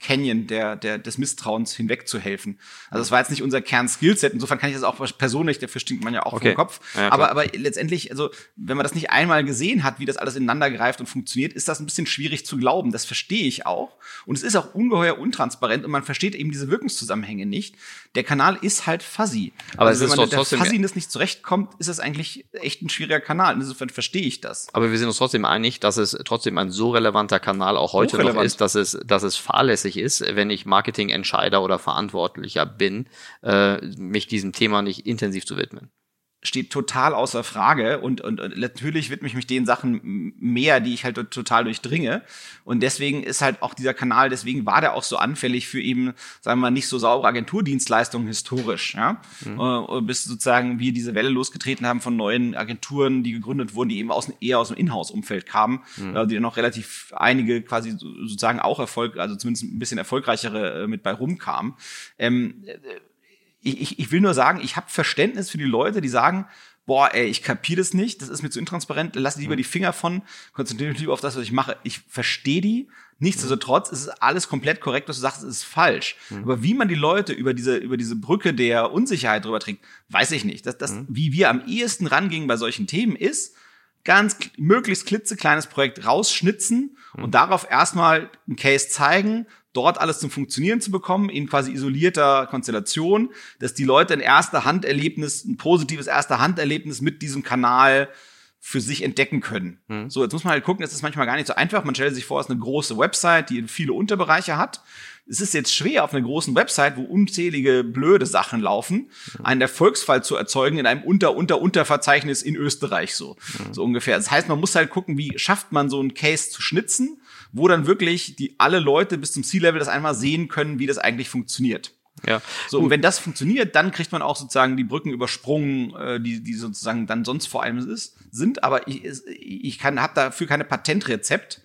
Canyon der, der, des Misstrauens hinweg zu helfen. Also das war jetzt nicht unser Kern-Skillset. Insofern kann ich das auch persönlich, dafür stinkt man ja auch Okay. vom Kopf. Ja, aber, aber letztendlich, also wenn man das nicht einmal gesehen hat, wie das alles ineinander greift und funktioniert, ist das ein bisschen schwierig zu glauben. Das verstehe ich auch. Und es ist auch ungeheuer untransparent und man versteht eben diese Wirkungszusammenhänge nicht. Der Kanal ist halt fuzzy. Aber also wenn man mit der Fuzziness nicht zurechtkommt, ist es eigentlich echt ein schwieriger Kanal. Insofern verstehe ich das. Aber wir sind uns trotzdem einig, dass es trotzdem ein so relevanter Kanal auch heute noch ist, dass es, dass es fahrlässig ist, wenn ich Marketingentscheider oder Verantwortlicher bin, äh, mich diesem Thema nicht intensiv zu widmen. Steht total außer Frage und, und, und natürlich widme ich mich den Sachen mehr, die ich halt total durchdringe. Und deswegen ist halt auch dieser Kanal, deswegen war der auch so anfällig für eben, sagen wir mal, nicht so saubere Agenturdienstleistungen historisch, ja. Äh, bis sozusagen wir diese Welle losgetreten haben von neuen Agenturen, die gegründet wurden, die eben aus, eher aus dem Inhouse-Umfeld kamen, äh, die dann noch relativ einige quasi so- sozusagen auch Erfolg, also zumindest ein bisschen erfolgreichere äh, mit bei rumkamen. Ähm, ich, ich, ich will nur sagen, ich habe Verständnis für die Leute, die sagen, boah, ey, ich kapier das nicht, das ist mir zu intransparent, lass lieber die Finger von, konzentriere mich lieber auf das, was ich mache. Ich verstehe die. Nichtsdestotrotz ist es alles komplett korrekt, was du sagst, es ist falsch. Aber wie man die Leute über diese, über diese Brücke der Unsicherheit drüber trägt, weiß ich nicht. Das, das, Wie wir am ehesten rangingen bei solchen Themen ist, ganz möglichst klitzekleines Projekt rausschnitzen und darauf erstmal einen Case zeigen, dort alles zum Funktionieren zu bekommen, in quasi isolierter Konstellation, dass die Leute ein erster Handerlebnis, ein positives erster Handerlebnis mit diesem Kanal für sich entdecken können. So, jetzt muss man halt gucken, es ist manchmal gar nicht so einfach. Man stellt sich vor, es ist eine große Website, die viele Unterbereiche hat. Es ist jetzt schwer, auf einer großen Website, wo unzählige blöde Sachen laufen, einen Erfolgsfall zu erzeugen in einem Unter-Unter-Unterverzeichnis in Österreich so. So ungefähr. Das heißt, man muss halt gucken, wie schafft man so einen Case zu schnitzen, wo dann wirklich die alle Leute bis zum C-Level das einmal sehen können, wie das eigentlich funktioniert. Ja. So, und wenn das funktioniert, dann kriegt man auch sozusagen die Brücken übersprungen, äh, die, die sozusagen dann sonst vor allem ist, sind. Aber ich, ich kann, habe dafür keine Patentrezept.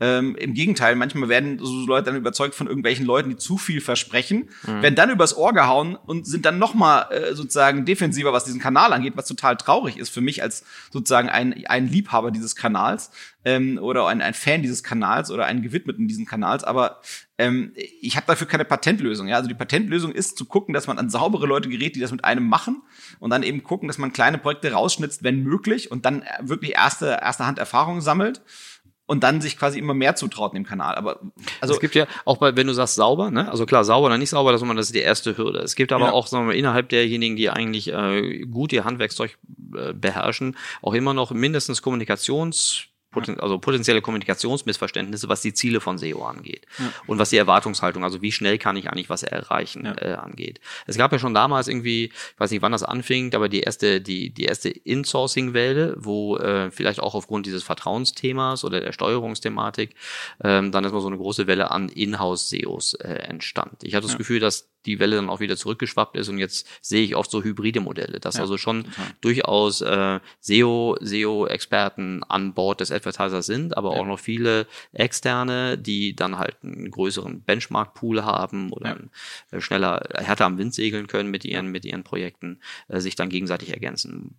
Ähm, Im Gegenteil, manchmal werden so Leute dann überzeugt von irgendwelchen Leuten, die zu viel versprechen, mhm. werden dann übers Ohr gehauen und sind dann noch mal äh, sozusagen defensiver, was diesen Kanal angeht, was total traurig ist für mich als sozusagen ein, ein Liebhaber dieses Kanals ähm, oder ein, ein Fan dieses Kanals oder ein Gewidmeten diesen Kanals. Aber ähm, ich habe dafür keine Patentlösung. Ja? Also die Patentlösung ist zu gucken, dass man an saubere Leute gerät, die das mit einem machen und dann eben gucken, dass man kleine Projekte rausschnitzt, wenn möglich und dann wirklich erste, erste Hand Erfahrungen sammelt und dann sich quasi immer mehr zutraut im Kanal. Aber also es gibt ja auch bei, wenn du sagst sauber, ne? Also klar, sauber oder nicht sauber, das ist, immer, das ist die erste Hürde. Es gibt aber ja. auch, sagen wir mal, innerhalb derjenigen, die eigentlich äh, gut ihr Handwerkszeug äh, beherrschen, auch immer noch mindestens Kommunikations Poten also potenzielle Kommunikationsmissverständnisse, was die Ziele von SEO angeht ja. und was die Erwartungshaltung, also wie schnell kann ich eigentlich was erreichen, ja. äh, angeht. Es gab ja schon damals irgendwie, ich weiß nicht, wann das anfing, aber die erste, die, die erste Insourcing-Welle, wo äh, vielleicht auch aufgrund dieses Vertrauensthemas oder der Steuerungsthematik ähm, dann erstmal so eine große Welle an Inhouse-SEOs äh, entstand. Ich hatte das Gefühl, dass die Welle dann auch wieder zurückgeschwappt ist und jetzt sehe ich oft so hybride Modelle, dass ja, also schon total. durchaus äh, SEO, SEO-Experten an Bord des Advertisers sind, aber ja. auch noch viele externe, die dann halt einen größeren Benchmark-Pool haben oder ja. Äh, schneller, härter am Wind segeln können mit ihren, mit ihren Projekten, äh, sich dann gegenseitig ergänzen.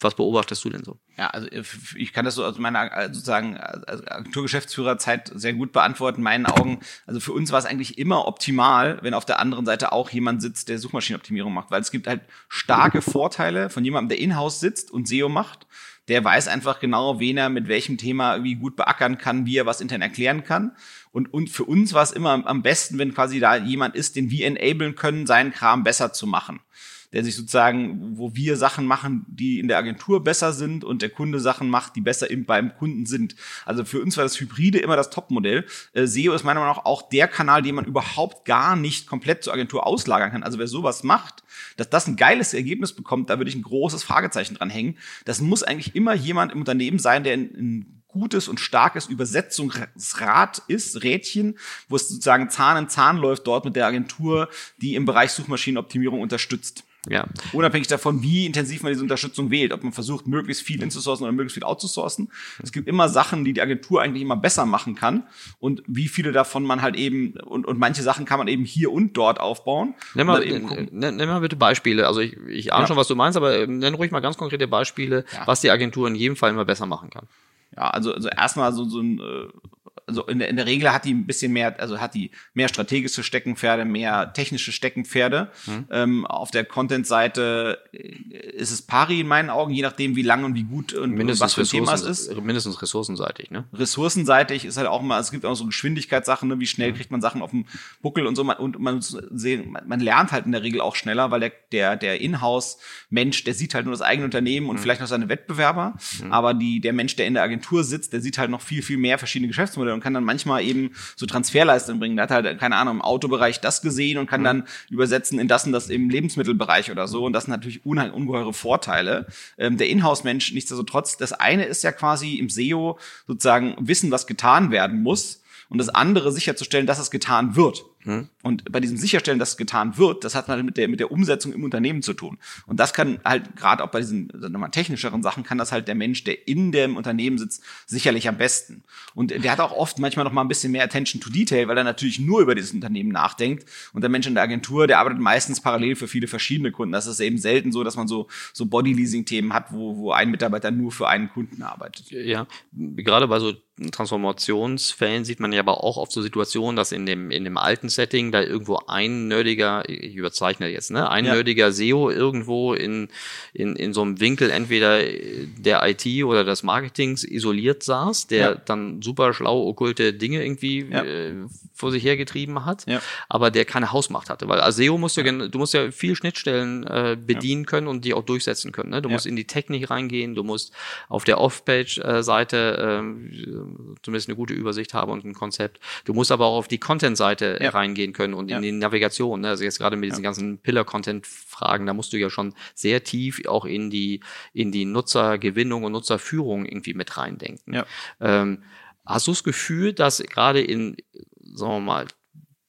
Was beobachtest du denn so? Ja, also äh, ich kann das so aus meiner äh, sozusagen Agenturgeschäftsführerzeit sehr gut beantworten. In meinen Augen, also für uns war es eigentlich immer optimal, wenn auf der anderen Seite auch jemand sitzt, der Suchmaschinenoptimierung macht, weil es gibt halt starke Vorteile von jemandem, der in-house sitzt und SEO macht. Der weiß einfach genau, wen er mit welchem Thema irgendwie gut beackern kann, wie er was intern erklären kann. Und, und für uns war es immer am besten, wenn quasi da jemand ist, den wir enablen können, seinen Kram besser zu machen der sich sozusagen, wo wir Sachen machen, die in der Agentur besser sind und der Kunde Sachen macht, die besser im, beim Kunden sind. Also für uns war das Hybride immer das Topmodell. Äh, SEO ist meiner Meinung nach auch der Kanal, den man überhaupt gar nicht komplett zur Agentur auslagern kann. Also wer sowas macht, dass das ein geiles Ergebnis bekommt, da würde ich ein großes Fragezeichen dran hängen. Das muss eigentlich immer jemand im Unternehmen sein, der in, in gutes und starkes Übersetzungsrad ist, Rädchen, wo es sozusagen Zahn in Zahn läuft dort mit der Agentur, die im Bereich Suchmaschinenoptimierung unterstützt. Ja. Unabhängig davon, wie intensiv man diese Unterstützung wählt, ob man versucht, möglichst viel inzusourcen oder möglichst viel outzusourcen. Es gibt immer Sachen, die die Agentur eigentlich immer besser machen kann und wie viele davon man halt eben und, und manche Sachen kann man eben hier und dort aufbauen. Nenn mal, nenn mal bitte Beispiele. Also ich, ich ahne ja. schon, was du meinst, aber nenn ruhig mal ganz konkrete Beispiele, ja. was die Agentur in jedem Fall immer besser machen kann. Ja, also, also erstmal so, so ein äh, also in der, in der Regel hat die ein bisschen mehr, also hat die mehr strategische Steckenpferde, mehr technische Steckenpferde. Mhm. Ähm, auf der Content-Seite äh, ist es pari in meinen Augen, je nachdem, wie lang und wie gut und, mindestens was für ein Thema es ist. Mindestens ressourcenseitig, ne? Ressourcenseitig ist halt auch mal, es gibt auch so Geschwindigkeitssachen, ne? wie schnell mhm. kriegt man Sachen auf dem Buckel und so. Und man sehen, man lernt halt in der Regel auch schneller, weil der, der, der Inhouse-Mensch, der sieht halt nur das eigene Unternehmen und mhm. vielleicht noch seine Wettbewerber. Mhm. Aber die, der Mensch, der in der Agentur sitzt, der sieht halt noch viel, viel mehr verschiedene Geschäftsmodelle und kann dann manchmal eben so Transferleistungen bringen. Der hat halt, keine Ahnung, im Autobereich das gesehen und kann mhm. dann übersetzen in das und das im Lebensmittelbereich oder so. Und das sind natürlich ungeheure Vorteile. Ähm, der Inhouse-Mensch, nichtsdestotrotz, das eine ist ja quasi im SEO sozusagen wissen, was getan werden muss und das andere sicherzustellen, dass es getan wird. Hm. Und bei diesem Sicherstellen, dass es getan wird, das hat halt mit der, mit der Umsetzung im Unternehmen zu tun. Und das kann halt, gerade auch bei diesen nochmal technischeren Sachen, kann das halt der Mensch, der in dem Unternehmen sitzt, sicherlich am besten. Und der hat auch oft manchmal noch mal ein bisschen mehr Attention to Detail, weil er natürlich nur über dieses Unternehmen nachdenkt. Und der Mensch in der Agentur, der arbeitet meistens parallel für viele verschiedene Kunden. Das ist eben selten so, dass man so, so Body-Leasing-Themen hat, wo, wo ein Mitarbeiter nur für einen Kunden arbeitet. Ja, gerade bei so Transformationsfällen sieht man ja aber auch oft so Situationen, dass in dem, in dem alten Setting da irgendwo ein nerdiger, ich überzeichne jetzt, ne, ein ja. nerdiger SEO irgendwo in, in, in so einem Winkel entweder der IT oder des Marketings isoliert saß, der ja. dann super schlau okkulte Dinge irgendwie ja. äh, vor sich hergetrieben hat, aber der keine Hausmacht hatte. Weil als SEO musst du, ja. du musst ja viel Schnittstellen äh, bedienen können und die auch durchsetzen können. Ne? Du musst in die Technik reingehen, du musst auf der Off-Page-Seite äh, zumindest eine gute Übersicht haben und ein Konzept. Du musst aber auch auf die Content-Seite reingehen können und in die Navigation. Ne? Also jetzt gerade mit diesen ganzen Pillar-Content-Fragen, da musst du ja schon sehr tief auch in die, in die Nutzergewinnung und Nutzerführung irgendwie mit reindenken. Ähm, Hast du das Gefühl, dass gerade in sagen wir mal,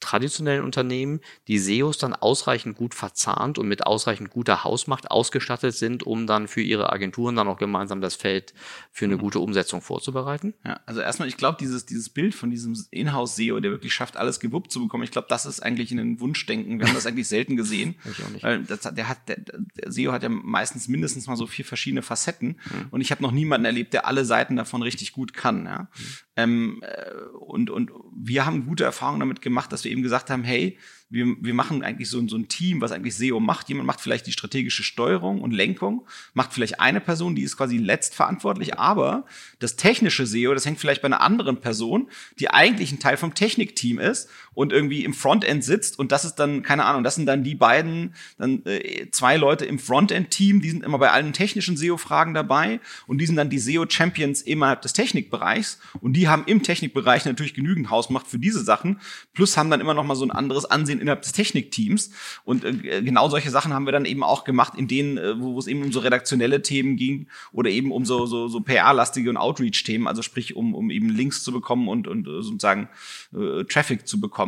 traditionellen Unternehmen die SEOs dann ausreichend gut verzahnt und mit ausreichend guter Hausmacht ausgestattet sind, um dann für ihre Agenturen dann auch gemeinsam das Feld für eine gute Umsetzung vorzubereiten? Ja, also erstmal, ich glaube, dieses, dieses Bild von diesem Inhouse-SEO, der wirklich schafft, alles gewuppt zu bekommen, ich glaube, das ist eigentlich ein Wunschdenken. Wir haben das eigentlich selten gesehen. Ich auch nicht. Weil das, der, hat, der, der SEO hat ja meistens mindestens mal so vier verschiedene Facetten. Und ich habe noch niemanden erlebt, der alle Seiten davon richtig gut kann. Ja? Ähm, äh, und, und wir haben gute Erfahrungen damit gemacht, dass wir eben gesagt haben, hey, wir, wir machen eigentlich so, so ein Team, was eigentlich SEO macht. Jemand macht vielleicht die strategische Steuerung und Lenkung, macht vielleicht eine Person, die ist quasi letztverantwortlich, aber das technische SEO, das hängt vielleicht bei einer anderen Person, die eigentlich ein Teil vom Technikteam ist und irgendwie im Frontend sitzt und das ist dann, keine Ahnung, das sind dann die beiden, dann äh, zwei Leute im Frontend-Team, die sind immer bei allen technischen SEO-Fragen dabei und die sind dann die SEO-Champions innerhalb des Technikbereichs und die haben im Technikbereich natürlich genügend Hausmacht für diese Sachen, plus haben dann immer noch mal so ein anderes Ansehen innerhalb des Technikteams und äh, genau solche Sachen haben wir dann eben auch gemacht, in denen, äh, wo es eben um so redaktionelle Themen ging oder eben um so, so, so PR-lastige und Outreach-Themen, also sprich um, um eben Links zu bekommen und, und äh, sozusagen äh, Traffic zu bekommen.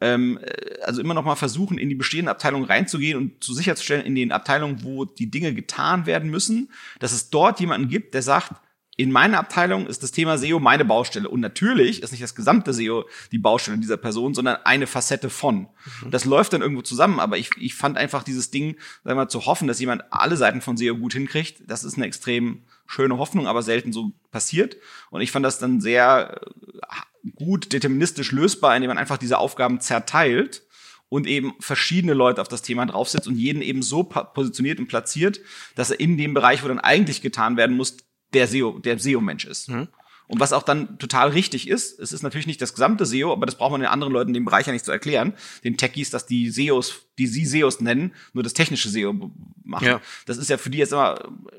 Ähm, äh, also immer noch mal versuchen, in die bestehenden Abteilungen reinzugehen und zu sicherzustellen, in den Abteilungen, wo die Dinge getan werden müssen, dass es dort jemanden gibt, der sagt, in meiner Abteilung ist das Thema SEO meine Baustelle. Und natürlich ist nicht das gesamte SEO die Baustelle dieser Person, sondern eine Facette von. Mhm. Das läuft dann irgendwo zusammen, aber ich, ich fand einfach dieses Ding, sagen wir mal, zu hoffen, dass jemand alle Seiten von SEO gut hinkriegt, das ist eine extrem schöne Hoffnung, aber selten so passiert. Und ich fand das dann sehr äh, gut deterministisch lösbar, indem man einfach diese Aufgaben zerteilt und eben verschiedene Leute auf das Thema draufsetzt und jeden eben so positioniert und platziert, dass er in dem Bereich, wo dann eigentlich getan werden muss, der SEO, der SEO-Mensch ist. Mhm. Und was auch dann total richtig ist, es ist natürlich nicht das gesamte SEO, aber das braucht man den anderen Leuten in dem Bereich ja nicht zu erklären, den Techies, dass die SEOs, die sie SEOs nennen, nur das technische SEO machen. Ja. Das ist ja für die jetzt immer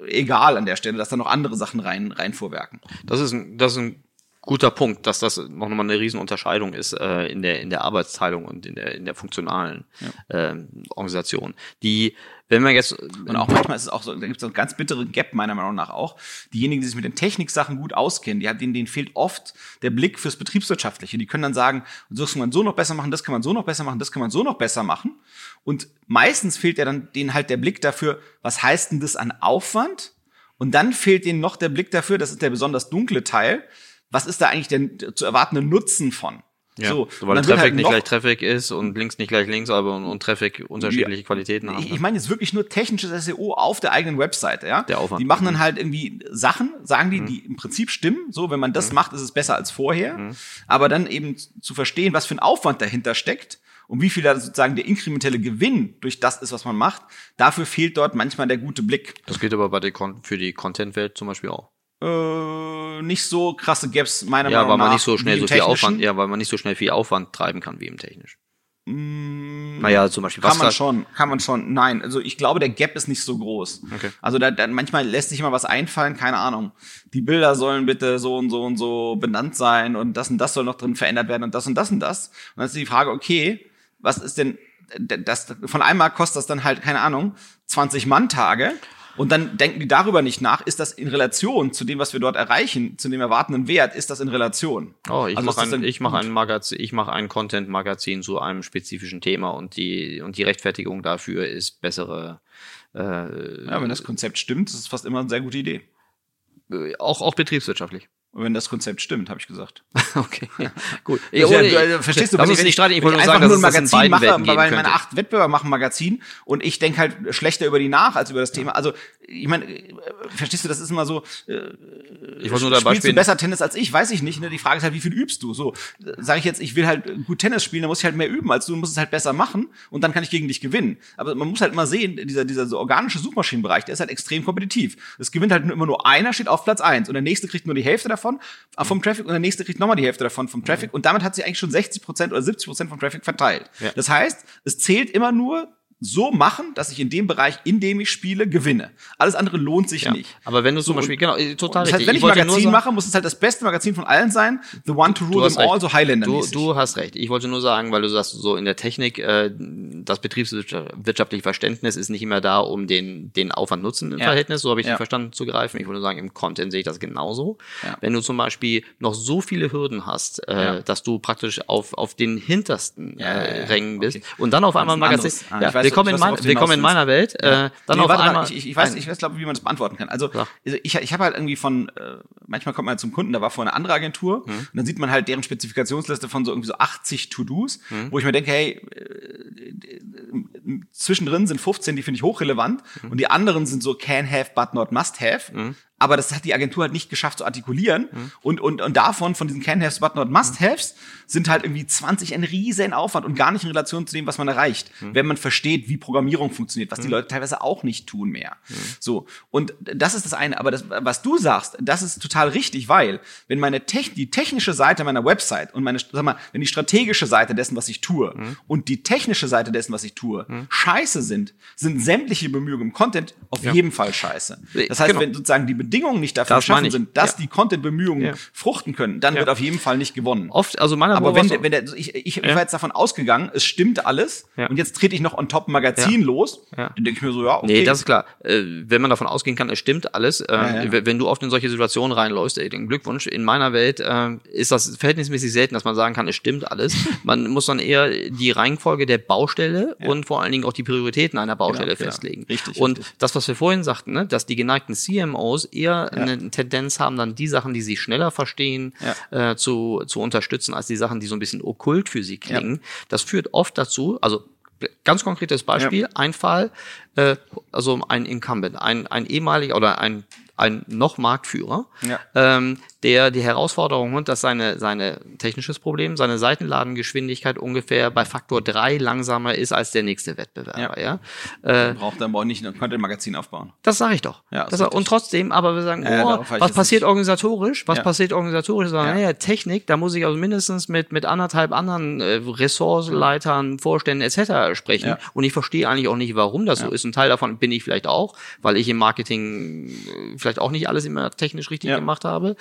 egal an der Stelle, dass da noch andere Sachen rein, rein vorwerken. Das ist ein, das ist ein guter Punkt, dass das noch mal eine Riesenunterscheidung ist äh, in der in der Arbeitsteilung und in der in der funktionalen ja. äh, Organisation. Die, wenn man jetzt und auch manchmal ist es auch so, da gibt es einen ganz bitteren Gap meiner Meinung nach auch. Diejenigen, die sich mit den Techniksachen gut auskennen, die hat denen, denen fehlt oft der Blick fürs betriebswirtschaftliche. Die können dann sagen, das kann man so noch besser machen, das kann man so noch besser machen, das kann man so noch besser machen. Und meistens fehlt ja dann denen halt der Blick dafür, was heißt denn das an Aufwand? Und dann fehlt denen noch der Blick dafür, das ist der besonders dunkle Teil, was ist da eigentlich denn zu erwartende Nutzen von? Ja, so, weil Traffic halt nicht gleich Traffic ist und links nicht gleich links, aber und, und Traffic unterschiedliche ja, Qualitäten haben. Ich, ich meine jetzt wirklich nur technisches SEO auf der eigenen Webseite, ja. Der Aufwand. Die machen dann mhm. halt irgendwie Sachen, sagen die, mhm. die im Prinzip stimmen. So, wenn man das mhm. macht, ist es besser als vorher. Mhm. Aber dann eben zu verstehen, was für ein Aufwand dahinter steckt und wie viel da sozusagen der inkrementelle Gewinn durch das ist, was man macht, dafür fehlt dort manchmal der gute Blick. Das geht aber bei der Con für die Content-Welt zum Beispiel auch äh, nicht so krasse Gaps meiner ja, Meinung nach. Ja, weil man nicht so schnell so viel Aufwand, ja, weil man nicht so schnell viel Aufwand treiben kann wie im technisch. Mm, naja, zum Beispiel. Kann man schon, kann man schon. Nein, also ich glaube, der Gap ist nicht so groß. Okay. Also da, da manchmal lässt sich immer was einfallen, keine Ahnung. Die Bilder sollen bitte so und so und so benannt sein und das und das soll noch drin verändert werden und das und das und das. Und dann ist die Frage, okay, was ist denn das von einmal kostet das dann halt keine Ahnung 20 Mann-Tage und dann denken die darüber nicht nach, ist das in Relation zu dem, was wir dort erreichen, zu dem erwartenden Wert, ist das in Relation? Oh, ich also mache ein, ich mach ein Magazin, ich mache ein Content-Magazin zu einem spezifischen Thema und die, und die Rechtfertigung dafür ist bessere. Äh, ja, wenn das Konzept stimmt, ist es fast immer eine sehr gute Idee. Äh, auch, auch betriebswirtschaftlich. Wenn das Konzept stimmt, habe ich gesagt. okay, gut. Ja, ja, du, verstehst du, wenn ich, nicht ich wollte nur sagen, nur ein Magazin mache, weil meine acht Wettbewerber machen Magazin und ich denke halt schlechter über die nach als über das Thema. Also ich meine, verstehst du, das ist immer so. Äh, ich wollte nur dabei spielst du besser Tennis als ich? Weiß ich nicht. Ne? Die Frage ist halt, wie viel übst du? So sage ich jetzt, ich will halt gut Tennis spielen, dann muss ich halt mehr üben als du, musst es halt besser machen und dann kann ich gegen dich gewinnen. Aber man muss halt immer sehen, dieser dieser so organische Suchmaschinenbereich, der ist halt extrem kompetitiv. Es gewinnt halt immer nur einer, steht auf Platz eins und der nächste kriegt nur die Hälfte davon vom Traffic und der nächste kriegt nochmal die Hälfte davon vom Traffic mhm. und damit hat sich eigentlich schon 60 Prozent oder 70 Prozent vom Traffic verteilt. Ja. Das heißt, es zählt immer nur so machen, dass ich in dem Bereich, in dem ich spiele, gewinne. Alles andere lohnt sich Ja. nicht. Aber wenn du zum So, Beispiel, genau, äh, total Das heißt, richtig. wenn ich, wollte ein nur Magazin sagen- mache, muss es halt das beste Magazin von allen sein. The one to rule them all, recht. so Highlander. Du, du hast recht. Ich wollte nur sagen, weil du sagst, so in der Technik, äh, das betriebswirtschaftliche Verständnis ist nicht immer da, um den, den Aufwand-Nutzen im Ja. Verhältnis, so habe ich Ja. den verstanden, zu greifen. Ich würde sagen, im Content sehe ich das genauso. Ja. Wenn du zum Beispiel noch so viele Hürden hast, äh, dass du praktisch auf, auf den hintersten äh. Rängen bist Okay. und dann auf einmal ein ein Magazin. anderes. Ja, ich weiß, willkommen, ich in, mein, willkommen in meiner Welt. Äh, dann nee, auf warte einmal. mal, ich, ich, ich weiß, ich weiß, glaube, wie man das beantworten kann. Also, also ich, ich habe halt irgendwie von, äh, manchmal kommt man zum Kunden, da war vorher eine andere Agentur, Mhm. und dann sieht man halt deren Spezifikationsliste von so irgendwie so 80 To-Dos, Mhm. wo ich mir denke, hey, äh, äh, zwischendrin sind 15, die finde ich hochrelevant, Mhm. und die anderen sind so can have, but not must have. Aber das hat die Agentur halt nicht geschafft zu artikulieren. Mhm. Und, und, und davon, von diesen Can-Haves, but not must-haves, sind halt irgendwie 20 ein riesen Aufwand und gar nicht in Relation zu dem, was man erreicht. Mhm. Wenn man versteht, wie Programmierung funktioniert, was die Leute teilweise auch nicht tun mehr. Mhm. So. Und das ist das eine. Aber das, was du sagst, das ist total richtig, weil, wenn meine Techn die technische Seite meiner Website und meine, sag mal, wenn die strategische Seite dessen, was ich tue, Mhm. und die technische Seite dessen, was ich tue, scheiße sind, sind sämtliche Bemühungen im Content auf Ja. jeden Fall scheiße. Das heißt, Genau. wenn sozusagen die Bedingungen nicht dafür Das ich. sind, dass Ja. die Content-Bemühungen Ja. fruchten können, dann wird auf jeden Fall nicht gewonnen. Oft, also meiner Aber wenn, wenn der, ich, ich, ich war jetzt davon ausgegangen, es stimmt alles und jetzt trete ich noch on top ein Magazin los, dann denke ich mir so, ja, okay. Nee, das ist klar. Äh, wenn man davon ausgehen kann, es stimmt alles. W- Wenn du oft in solche Situationen reinläufst, ey, den Glückwunsch. In meiner Welt ähm, ist das verhältnismäßig selten, dass man sagen kann, es stimmt alles. Man muss dann eher die Reihenfolge der Baustelle und vor allen Dingen auch die Prioritäten einer Baustelle Genau, ja. festlegen. Richtig, Und richtig. das, was wir vorhin sagten, ne, dass die geneigten CMOs eher eine Tendenz haben, dann die Sachen, die sie schneller verstehen, äh, zu, zu unterstützen, als die Sachen, die so ein bisschen okkult für sie klingen. Das führt oft dazu, also ganz konkretes Beispiel, ein Fall, äh, also ein Incumbent, ein, ein ehemaliger oder ein ein noch Marktführer, Ja. ähm, der die Herausforderung hat, dass seine, seine technisches Problem, seine Seitenladengeschwindigkeit ungefähr bei Faktor drei langsamer ist als der nächste Wettbewerber. Ja. Äh, braucht dann aber auch nicht ein Content-Magazin aufbauen. das sage ich doch. Ja, das richtig. und trotzdem, aber wir sagen, Ja, ja, oh, was passiert nicht- organisatorisch? Was Ja. passiert organisatorisch? Sagen, Ja. naja, Technik, da muss ich also mindestens mit, mit anderthalb anderen äh, Ressortleitern, Vorständen etc. sprechen. Ja. Und ich verstehe eigentlich auch nicht, warum das so ist. Ein Teil davon bin ich vielleicht auch, weil ich im Marketing äh, vielleicht auch nicht alles immer technisch richtig Ja. gemacht habe.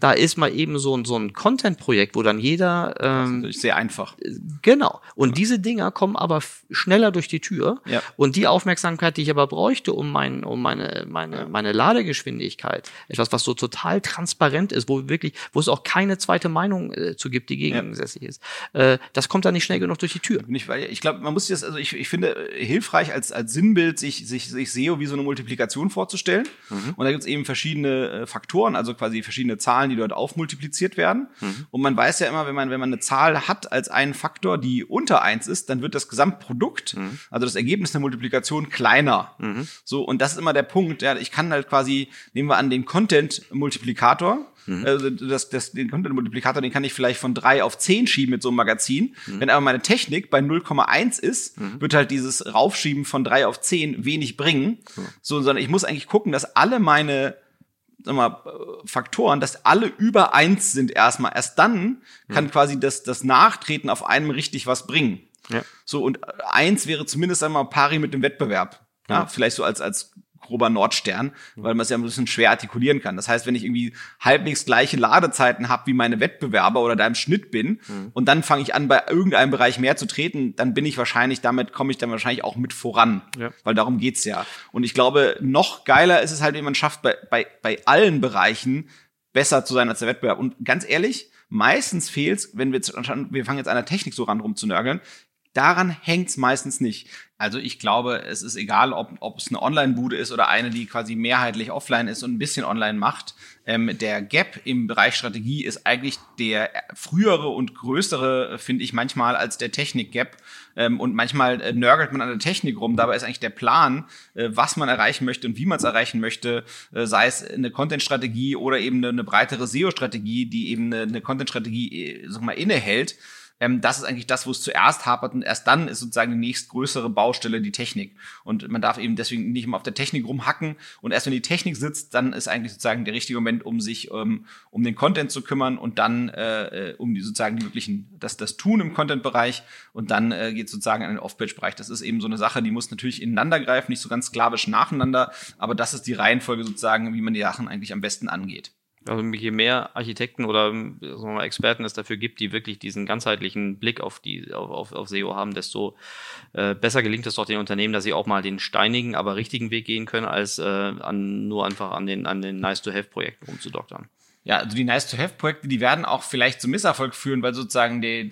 Da ist mal eben so ein, so ein Content-Projekt, wo dann jeder ähm, Das ist sehr einfach. Genau. Und diese Dinger kommen aber schneller durch die Tür. Ja. Und die Aufmerksamkeit, die ich aber bräuchte, um, mein, um meine, meine, meine Ladegeschwindigkeit, etwas, was so total transparent ist, wo wirklich, wo es auch keine zweite Meinung äh, zu gibt, die gegensätzlich ist, äh, das kommt dann nicht schnell genug durch die Tür. Ich, ich glaube, man muss sich das, also ich, ich finde äh, hilfreich als, als Sinnbild, sich, sich, sich SEO wie so eine Multiplikation vorzustellen. Mhm. Und da gibt es eben verschiedene äh, Faktoren, also quasi verschiedene Zahlen, die dort aufmultipliziert werden. Mhm. Und man weiß ja immer, wenn man, wenn man eine Zahl hat als einen Faktor, die unter eins ist, dann wird das Gesamtprodukt, Mhm. also das Ergebnis der Multiplikation, kleiner. So, und das ist immer der Punkt. Ja, ich kann halt quasi, nehmen wir an, den Content-Multiplikator. Mhm. Also das, das, den Content-Multiplikator, den kann ich vielleicht von drei auf zehn schieben mit so einem Magazin. Mhm. Wenn aber meine Technik bei 0,1 ist, wird halt dieses Raufschieben von drei auf zehn wenig bringen. So, sondern ich muss eigentlich gucken, dass alle meine mal, Faktoren, dass alle über eins sind erstmal. Erst dann kann quasi das, das Nachtreten auf einem richtig was bringen. Ja. So, und eins wäre zumindest einmal pari mit dem Wettbewerb. Ja, vielleicht so als, als grober Nordstern, weil man es ja ein bisschen schwer artikulieren kann. Das heißt, wenn ich irgendwie halbwegs gleiche Ladezeiten habe wie meine Wettbewerber oder da im Schnitt bin und dann fange ich an, bei irgendeinem Bereich mehr zu treten, dann bin ich wahrscheinlich, damit komme ich dann wahrscheinlich auch mit voran. Ja. Weil darum geht's ja. Und ich glaube, noch geiler ist es halt, wenn man schafft, bei, bei, bei allen Bereichen besser zu sein als der Wettbewerb. Und ganz ehrlich, meistens fehlt's, wenn wir jetzt, wir fangen jetzt an der Technik so ran rumzunörgeln, daran hängt's meistens nicht. Also ich glaube, es ist egal, ob, ob es eine Online-Bude ist oder eine, die quasi mehrheitlich offline ist und ein bisschen online macht. Ähm, der Gap im Bereich Strategie ist eigentlich der frühere und größere, finde ich manchmal, als der Technik-Gap. Ähm, und manchmal äh, nörgelt man an der Technik rum. Dabei ist eigentlich der Plan, äh, was man erreichen möchte und wie man es erreichen möchte, äh, sei es eine Content-Strategie oder eben eine, eine breitere SEO-Strategie, die eben eine, eine Content-Strategie, äh, sag mal, innehält ähm, das ist eigentlich das, wo es zuerst hapert und erst dann ist sozusagen die nächstgrößere Baustelle die Technik. Und man darf eben deswegen nicht immer auf der Technik rumhacken und erst wenn die Technik sitzt, dann ist eigentlich sozusagen der richtige Moment, um sich ähm, um den Content zu kümmern und dann äh, äh um die sozusagen die wirklichen, das, das Tun im Content-Bereich und dann äh, geht sozusagen an den Off-Page-Bereich. Das ist eben so eine Sache, die muss natürlich ineinander greifen, nicht so ganz sklavisch nacheinander, aber das ist die Reihenfolge sozusagen, wie man die Sachen eigentlich am besten angeht. Also je mehr Architekten oder wir mal, Experten es dafür gibt, die wirklich diesen ganzheitlichen Blick auf die auf, auf, auf SEO haben, desto äh, besser gelingt es doch den Unternehmen, dass sie auch mal den steinigen, aber richtigen Weg gehen können, als äh, an, nur einfach an den an den Nice-to-Have-Projekten rumzudoktern ja, also die Nice-to-Have-Projekte, die werden auch vielleicht zum Misserfolg führen, weil sozusagen die,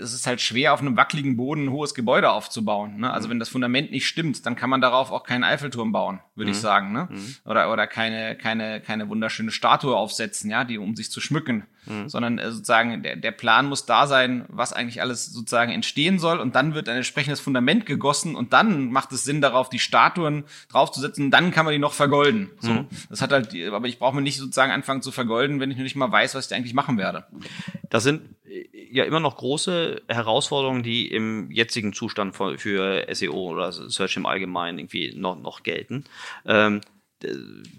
es ist halt schwer, auf einem wackeligen Boden ein hohes Gebäude aufzubauen. Ne? Also mhm. wenn das Fundament nicht stimmt, dann kann man darauf auch keinen Eiffelturm bauen, würde mhm. ich sagen. Ne? Mhm. Oder, oder keine, keine, keine wunderschöne Statue aufsetzen, ja, die um sich zu schmücken. Mhm. Sondern äh, sozusagen der, der Plan muss da sein, was eigentlich alles sozusagen entstehen soll. Und dann wird ein entsprechendes Fundament gegossen und dann macht es Sinn, darauf die Statuen draufzusetzen. Und dann kann man die noch vergolden. So. Mhm. Das hat halt, aber ich brauche mir nicht sozusagen anfangen zu vergolden vergolden, wenn ich noch nicht mal weiß, was ich eigentlich machen werde. Das sind äh, ja immer noch große Herausforderungen, die im jetzigen Zustand für SEO oder Search im Allgemeinen irgendwie noch, noch gelten. Ähm,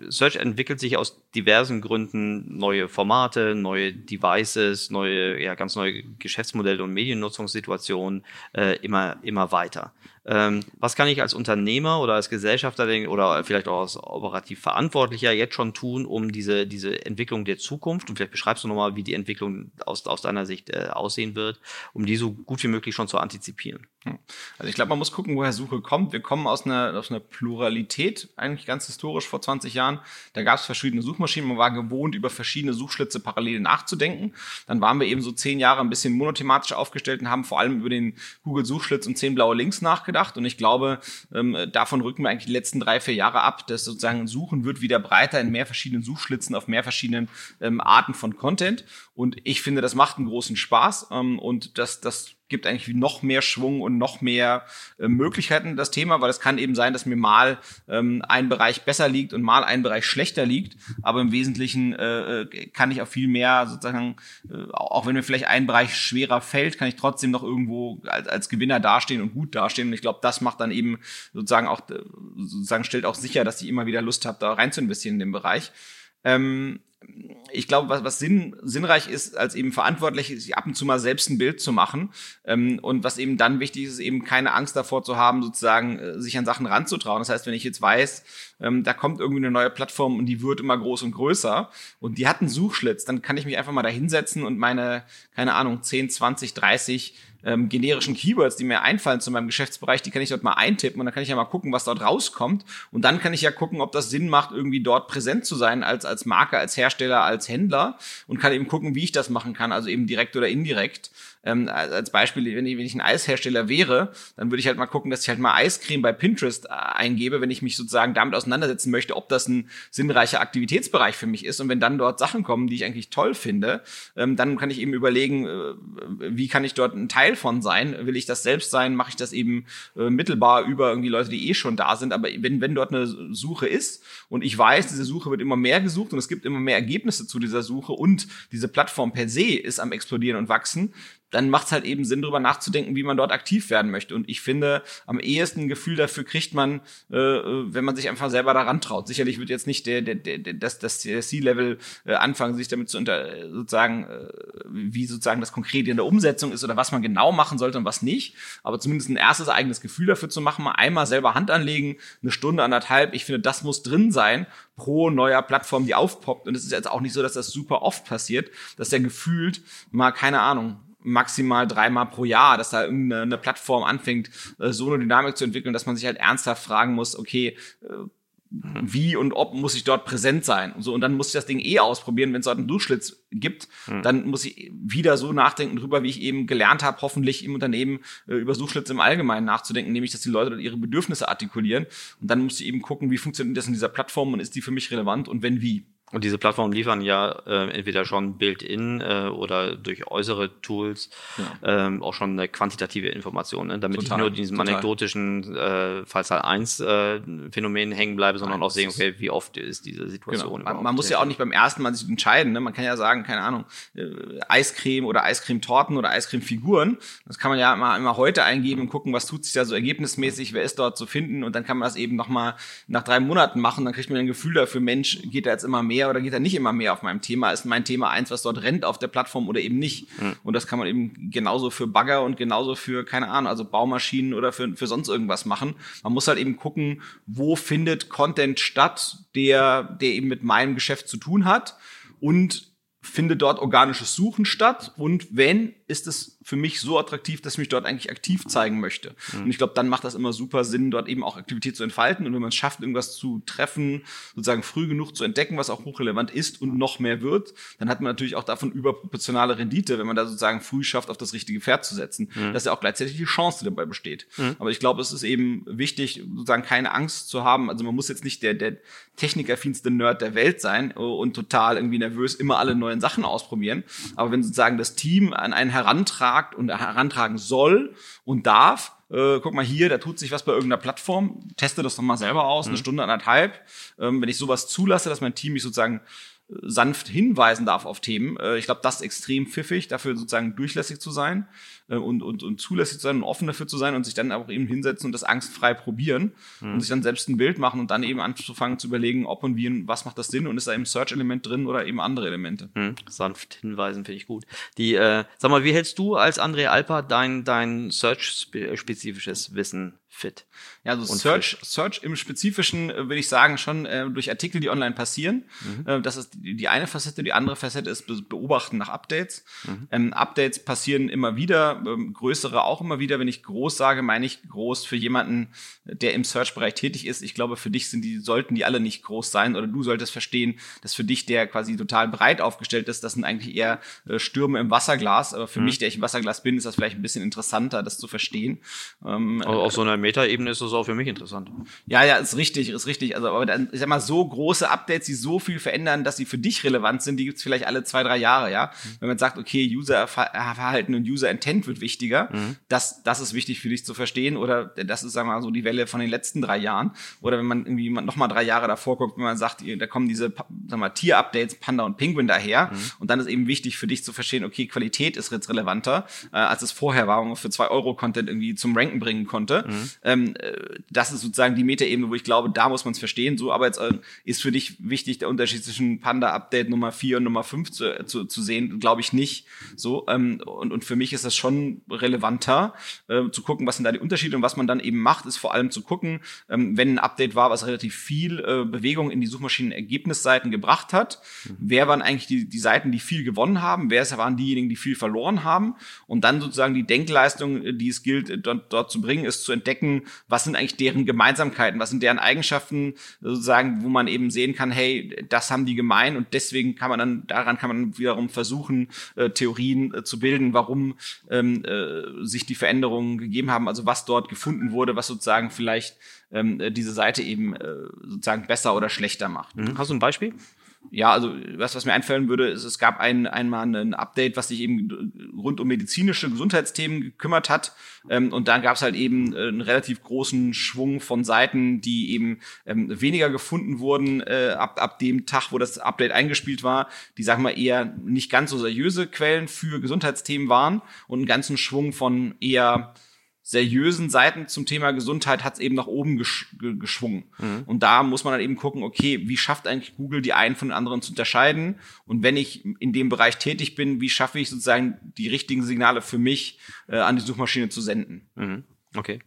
Search entwickelt sich aus diversen Gründen neue Formate, neue Devices, neue, ja, ganz neue Geschäftsmodelle und Mediennutzungssituationen äh, immer, immer weiter. Ähm, was kann ich als Unternehmer oder als Gesellschafter oder vielleicht auch als operativ Verantwortlicher jetzt schon tun, um diese, diese Entwicklung der Zukunft, und vielleicht beschreibst du nochmal, wie die Entwicklung aus, aus deiner Sicht äh, aussehen wird, um die so gut wie möglich schon zu antizipieren? Hm. Also ich glaube, man muss gucken, woher Suche kommt. Wir kommen aus einer, aus einer Pluralität, eigentlich ganz historisch vor 20 Jahren. Da gab es verschiedene Suchmaschinen, man war gewohnt, über verschiedene Suchschlitze parallel nachzudenken. Dann waren wir eben so zehn Jahre ein bisschen monothematisch aufgestellt und haben vor allem über den Google-Suchschlitz und zehn blaue Links nachgedacht. Und ich glaube, ähm, davon rücken wir eigentlich die letzten drei, vier Jahre ab, dass sozusagen Suchen wird wieder breiter in mehr verschiedenen Suchschlitzen auf mehr verschiedenen ähm, Arten von Content. Und ich finde, das macht einen großen Spaß ähm, und das, das gibt eigentlich noch mehr Schwung und noch mehr äh, Möglichkeiten das Thema, weil es kann eben sein, dass mir mal ähm, ein Bereich besser liegt und mal ein Bereich schlechter liegt, aber im Wesentlichen äh, äh kann ich auch viel mehr sozusagen, äh, auch wenn mir vielleicht ein Bereich schwerer fällt, kann ich trotzdem noch irgendwo als, als Gewinner dastehen und gut dastehen und ich glaube, das macht dann eben sozusagen auch sozusagen stellt auch sicher, dass ich immer wieder Lust habe, da rein zu investieren in den Bereich. Ähm, ich glaube, was, was sinn, sinnreich ist, als eben verantwortlich ist, ab und zu mal selbst ein Bild zu machen. Ähm, und was eben dann wichtig ist, eben keine Angst davor zu haben, sozusagen äh, sich an Sachen ranzutrauen. Das heißt, wenn ich jetzt weiß, ähm, da kommt irgendwie eine neue Plattform und die wird immer groß und größer und die hat einen Suchschlitz, dann kann ich mich einfach mal da hinsetzen und meine, keine Ahnung, 10, 20, 30 ähm, generischen Keywords, die mir einfallen zu meinem Geschäftsbereich, die kann ich dort mal eintippen und dann kann ich ja mal gucken, was dort rauskommt. Und dann kann ich ja gucken, ob das Sinn macht, irgendwie dort präsent zu sein als, als Marke, als Hersteller, als Händler und kann eben gucken, wie ich das machen kann, also eben direkt oder indirekt. Ähm, als Beispiel, wenn ich, wenn ich ein Eishersteller wäre, dann würde ich halt mal gucken, dass ich halt mal Eiscreme bei Pinterest äh, eingebe, wenn ich mich sozusagen damit auseinandersetzen möchte, ob das ein sinnreicher Aktivitätsbereich für mich ist. Und wenn dann dort Sachen kommen, die ich eigentlich toll finde, ähm, dann kann ich eben überlegen, äh, wie kann ich dort ein Teil von sein? Will ich das selbst sein? Mache ich das eben äh, mittelbar über irgendwie Leute, die eh schon da sind? Aber wenn, wenn dort eine Suche ist und ich weiß, diese Suche wird immer mehr gesucht und es gibt immer mehr Ergebnisse zu dieser Suche und diese Plattform per se ist am explodieren und wachsen, dann macht es halt eben Sinn, darüber nachzudenken, wie man dort aktiv werden möchte. Und ich finde, am ehesten ein Gefühl dafür kriegt man, äh, wenn man sich einfach selber daran traut. Sicherlich wird jetzt nicht der, der, der, das, das C-Level äh, anfangen, sich damit zu unter, sozusagen, äh, wie sozusagen das konkret in der Umsetzung ist oder was man genau machen sollte und was nicht. Aber zumindest ein erstes eigenes Gefühl dafür zu machen, mal einmal selber Hand anlegen, eine Stunde, anderthalb. Ich finde, das muss drin sein pro neuer Plattform, die aufpoppt. Und es ist jetzt auch nicht so, dass das super oft passiert, dass der gefühlt mal, keine Ahnung, maximal dreimal pro Jahr, dass da irgendeine Plattform anfängt, äh, so eine Dynamik zu entwickeln, dass man sich halt ernsthaft fragen muss, okay, äh, wie und ob muss ich dort präsent sein und so und dann muss ich das Ding eh ausprobieren, wenn es dort einen Duschschlitz gibt, mhm. dann muss ich wieder so nachdenken drüber, wie ich eben gelernt habe, hoffentlich im Unternehmen äh, über Suchschlitze im Allgemeinen nachzudenken, nämlich dass die Leute dort ihre Bedürfnisse artikulieren und dann muss ich eben gucken, wie funktioniert das in dieser Plattform und ist die für mich relevant und wenn wie. Und diese Plattformen liefern ja äh, entweder schon Build-in äh, oder durch äußere Tools ja. ähm, auch schon eine quantitative Information, ne? damit total, ich nur diesem total. anekdotischen äh, Fallzahl 1 äh, Phänomen hängen bleibe, sondern Nein, auch sehen, okay, wie oft ist diese Situation. Genau. Man, man muss ja auch nicht beim ersten Mal sich entscheiden. Ne? Man kann ja sagen, keine Ahnung, äh, Eiscreme oder Eiscremetorten oder Eiscremefiguren. Das kann man ja immer, immer heute eingeben und gucken, was tut sich da so ergebnismäßig, wer ist dort zu finden und dann kann man das eben nochmal nach drei Monaten machen. Dann kriegt man ein Gefühl dafür, Mensch, geht da jetzt immer mehr mehr oder geht er nicht immer mehr auf meinem Thema? Ist mein Thema eins, was dort rennt auf der Plattform oder eben nicht? Mhm. Und das kann man eben genauso für Bagger und genauso für, keine Ahnung, also Baumaschinen oder für, für sonst irgendwas machen. Man muss halt eben gucken, wo findet Content statt, der, der eben mit meinem Geschäft zu tun hat und findet dort organisches Suchen statt und wenn, ist es für mich so attraktiv, dass ich mich dort eigentlich aktiv zeigen möchte. Mhm. Und ich glaube, dann macht das immer super Sinn, dort eben auch Aktivität zu entfalten. Und wenn man es schafft, irgendwas zu treffen, sozusagen früh genug zu entdecken, was auch hochrelevant ist und noch mehr wird, dann hat man natürlich auch davon überproportionale Rendite, wenn man da sozusagen früh schafft, auf das richtige Pferd zu setzen. Mhm. Das ist ja auch gleichzeitig die Chance, die dabei besteht. Mhm. Aber ich glaube, es ist eben wichtig, sozusagen keine Angst zu haben. Also man muss jetzt nicht der, der technikerfinste Nerd der Welt sein und total irgendwie nervös immer alle neuen Sachen ausprobieren. Aber wenn sozusagen das Team an einen herantragt und herantragen soll und darf, äh, guck mal hier, da tut sich was bei irgendeiner Plattform, teste das doch mal selber aus, mhm. eine Stunde, anderthalb. Ähm, wenn ich sowas zulasse, dass mein Team mich sozusagen sanft hinweisen darf auf Themen. Äh, ich glaube, das ist extrem pfiffig, dafür sozusagen durchlässig zu sein äh, und, und, und zulässig zu sein und offen dafür zu sein und sich dann auch eben hinsetzen und das angstfrei probieren mhm. und sich dann selbst ein Bild machen und dann eben anzufangen zu überlegen, ob und wie und was macht das Sinn und ist da eben Search-Element drin oder eben andere Elemente. Mhm. Sanft hinweisen finde ich gut. Die, äh, sag mal, wie hältst du als André Alper dein, dein Search-spezifisches Wissen fit. Ja, also Search, Search im Spezifischen äh, würde ich sagen schon äh, durch Artikel, die online passieren. Mhm. Äh, das ist die, die, eine Facette. Die andere Facette ist Beobachten nach Updates. Mhm. Ähm, Updates passieren immer wieder, ähm, größere auch immer wieder. Wenn ich groß sage, meine ich groß für jemanden, der im Search-Bereich tätig ist. Ich glaube, für dich sind die, sollten die alle nicht groß sein oder du solltest verstehen, dass für dich, der quasi total breit aufgestellt ist, das sind eigentlich eher äh, Stürme im Wasserglas. Aber für mhm. mich, der ich im Wasserglas bin, ist das vielleicht ein bisschen interessanter, das zu verstehen. Ähm, also auf so einer Metaebene ist das auch für mich interessant. Ja, ja, ist richtig, ist richtig. Also, aber dann, ich sag mal, so große Updates, die so viel verändern, dass sie für dich relevant sind, die gibt's vielleicht alle zwei, drei Jahre, ja. Mhm. Wenn man sagt, okay, User-Verhalten und User-Intent wird wichtiger, mhm. das, das ist wichtig für dich zu verstehen oder das ist, sagen wir mal, so die Welle von den letzten drei Jahren. Oder wenn man irgendwie noch mal drei Jahre davor guckt, wenn man sagt, da kommen diese, sagen wir mal, Tier-Updates, Panda und Penguin daher mhm. und dann ist eben wichtig für dich zu verstehen, okay, Qualität ist jetzt relevanter, äh, als es vorher war, wo man für zwei Euro Content irgendwie zum Ranken bringen konnte. Mhm. Ähm, äh, das ist sozusagen die Metaebene, wo ich glaube, da muss man es verstehen. So, aber jetzt äh, ist für dich wichtig, der Unterschied zwischen Panda-Update Nummer 4 und Nummer 5 zu, äh, zu, zu sehen, glaube ich nicht. So, ähm, und, und für mich ist das schon relevanter, äh, zu gucken, was sind da die Unterschiede und was man dann eben macht, ist vor allem zu gucken, ähm, wenn ein Update war, was relativ viel äh, Bewegung in die Suchmaschinen-Ergebnisseiten gebracht hat, mhm. wer waren eigentlich die, die Seiten, die viel gewonnen haben, wer waren diejenigen, die viel verloren haben? Und dann sozusagen die Denkleistung, die es gilt, dort, dort zu bringen, ist zu entdecken, was sind eigentlich deren Gemeinsamkeiten, was sind deren Eigenschaften, sozusagen, wo man eben sehen kann, hey, das haben die gemein und deswegen kann man dann, daran kann man wiederum versuchen, äh, Theorien äh, zu bilden, warum ähm, äh, sich die Veränderungen gegeben haben, also was dort gefunden wurde, was sozusagen vielleicht ähm, diese Seite eben äh, sozusagen besser oder schlechter macht. Mhm. Hast du ein Beispiel? Ja, also was, was mir einfallen würde, ist, es gab ein, einmal ein Update, was sich eben rund um medizinische Gesundheitsthemen gekümmert hat. Ähm, und dann gab es halt eben äh, einen relativ großen Schwung von Seiten, die eben ähm, weniger gefunden wurden äh, ab, ab dem Tag, wo das Update eingespielt war, die, sagen wir, eher nicht ganz so seriöse Quellen für Gesundheitsthemen waren und einen ganzen Schwung von eher seriösen Seiten zum Thema Gesundheit hat es eben nach oben gesch geschwungen. Mhm. Und da muss man dann eben gucken, okay, wie schafft eigentlich Google die einen von den anderen zu unterscheiden? Und wenn ich in dem Bereich tätig bin, wie schaffe ich sozusagen die richtigen Signale für mich äh, an die Suchmaschine zu senden? Mhm. Okay.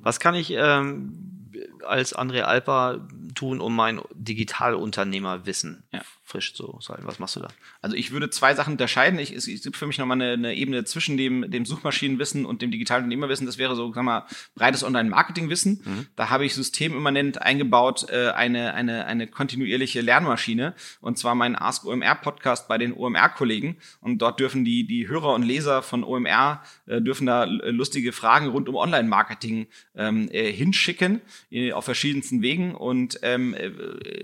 Was kann ich ähm, als André Alper tun, um mein Digitalunternehmerwissen ja frisch zu sein. Was machst du da? Also ich würde zwei Sachen unterscheiden. Ich, es, es gibt für mich nochmal eine, eine Ebene zwischen dem, dem Suchmaschinenwissen und dem digitalen Unternehmerwissen. Das wäre so, sag mal, breites Online-Marketing-Wissen. Mhm. Da habe ich systemimmanent eingebaut äh, eine, eine, eine kontinuierliche Lernmaschine. Und zwar meinen Ask OMR Podcast bei den OMR-Kollegen. Und dort dürfen die, die Hörer und Leser von OMR äh, dürfen da lustige Fragen rund um Online-Marketing ähm, äh, hinschicken, äh, auf verschiedensten Wegen. Und ähm, äh,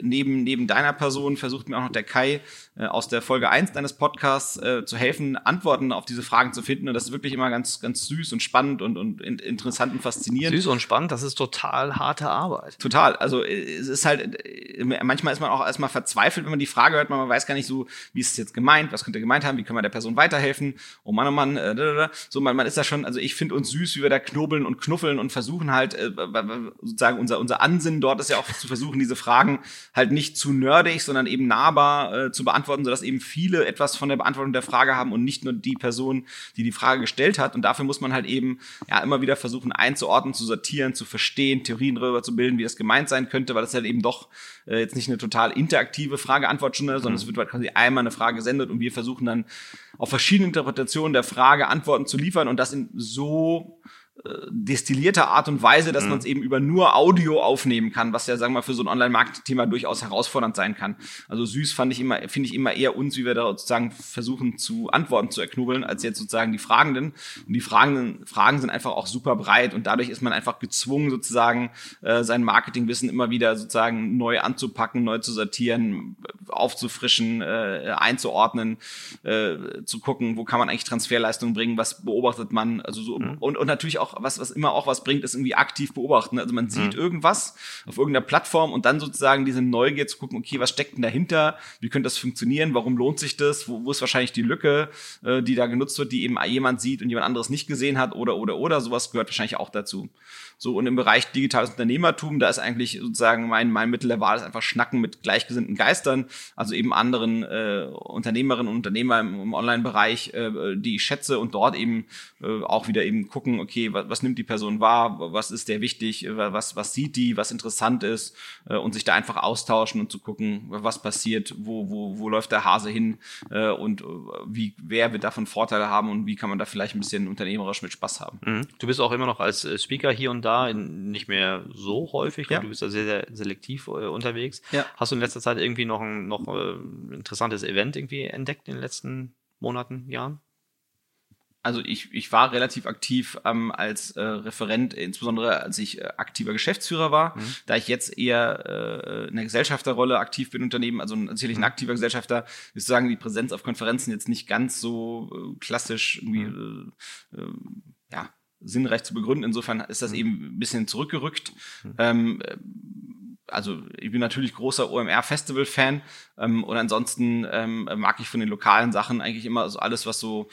neben, neben deiner Person versucht mir auch noch der Kai äh, aus der Folge 1 deines Podcasts äh, zu helfen, Antworten auf diese Fragen zu finden. Und das ist wirklich immer ganz, ganz süß und spannend und, und in, interessant und faszinierend. Süß und spannend, das ist total harte Arbeit. Total. Also äh, es ist halt, äh, manchmal ist man auch erstmal verzweifelt, wenn man die Frage hört, man weiß gar nicht so, wie ist es jetzt gemeint, was könnte gemeint haben, wie können wir der Person weiterhelfen. Oh Mann, oh Mann, äh, so man, man ist da schon, also ich finde uns süß, wie wir da knobeln und knuffeln und versuchen halt, äh, sozusagen unser, unser Ansinnen dort ist ja auch zu versuchen, diese Fragen halt nicht zu nerdig, sondern eben nahbar äh, zu beantworten, sodass eben viele etwas von der Beantwortung der Frage haben und nicht nur die Person, die die Frage gestellt hat. Und dafür muss man halt eben ja immer wieder versuchen einzuordnen, zu sortieren, zu verstehen, Theorien darüber zu bilden, wie das gemeint sein könnte, weil das halt eben doch äh, jetzt nicht eine total interaktive Frage-Antwort-Stunde, sondern mhm. es wird halt quasi einmal eine Frage gesendet und wir versuchen dann auf verschiedene Interpretationen der Frage Antworten zu liefern und das in so destillierter Art und Weise, dass mhm. man es eben über nur Audio aufnehmen kann, was ja, sagen wir mal, für so ein Online-Marketing-Thema durchaus herausfordernd sein kann. Also süß fand ich immer, finde ich immer eher uns, wie wir da sozusagen versuchen zu Antworten zu erknubbeln, als jetzt sozusagen die Fragenden. Und die Fragenden, Fragen sind einfach auch super breit und dadurch ist man einfach gezwungen, sozusagen äh, sein Marketingwissen immer wieder sozusagen neu anzupacken, neu zu sortieren, aufzufrischen, äh, einzuordnen, äh, zu gucken, wo kann man eigentlich Transferleistungen bringen, was beobachtet man, also so mhm. und, und natürlich auch auch, was, was immer auch was bringt, ist irgendwie aktiv beobachten. Also man sieht mhm. irgendwas auf irgendeiner Plattform und dann sozusagen diese Neugier zu gucken, okay, was steckt denn dahinter? Wie könnte das funktionieren? Warum lohnt sich das? Wo, wo ist wahrscheinlich die Lücke, äh, die da genutzt wird, die eben jemand sieht und jemand anderes nicht gesehen hat oder, oder, oder. Sowas gehört wahrscheinlich auch dazu. So, und im Bereich digitales Unternehmertum, da ist eigentlich sozusagen mein, mein Mittel der Wahl ist einfach Schnacken mit gleichgesinnten Geistern, also eben anderen äh, Unternehmerinnen und Unternehmer im, im Online-Bereich, äh, die ich schätze und dort eben äh, auch wieder eben gucken, okay, was, was nimmt die Person wahr, was ist der wichtig, was, was sieht die, was interessant ist äh, und sich da einfach austauschen und zu gucken, was passiert, wo, wo, wo läuft der Hase hin äh, und äh, wie, wer wird davon Vorteile haben und wie kann man da vielleicht ein bisschen unternehmerisch mit Spaß haben. Mhm. Du bist auch immer noch als äh, Speaker hier und da da, nicht mehr so häufig. Ja. Du bist da sehr, sehr selektiv äh, unterwegs. Ja. Hast du in letzter Zeit irgendwie noch ein noch, äh, interessantes Event irgendwie entdeckt in den letzten Monaten, Jahren? also ich, ich war relativ aktiv ähm, als äh, Referent, insbesondere als ich äh, aktiver Geschäftsführer war. Mhm. Da ich jetzt eher äh, in der Gesellschafterrolle aktiv bin, Unternehmen, also natürlich ein mhm. aktiver Gesellschafter, ist sagen die Präsenz auf Konferenzen jetzt nicht ganz so äh, klassisch irgendwie, mhm. äh, äh, sinnreich zu begründen. Insofern ist das mhm. eben ein bisschen zurückgerückt. Mhm. Ähm, also ich bin natürlich großer OMR-Festival-Fan ähm, und ansonsten ähm, mag ich von den lokalen Sachen eigentlich immer so alles, was so,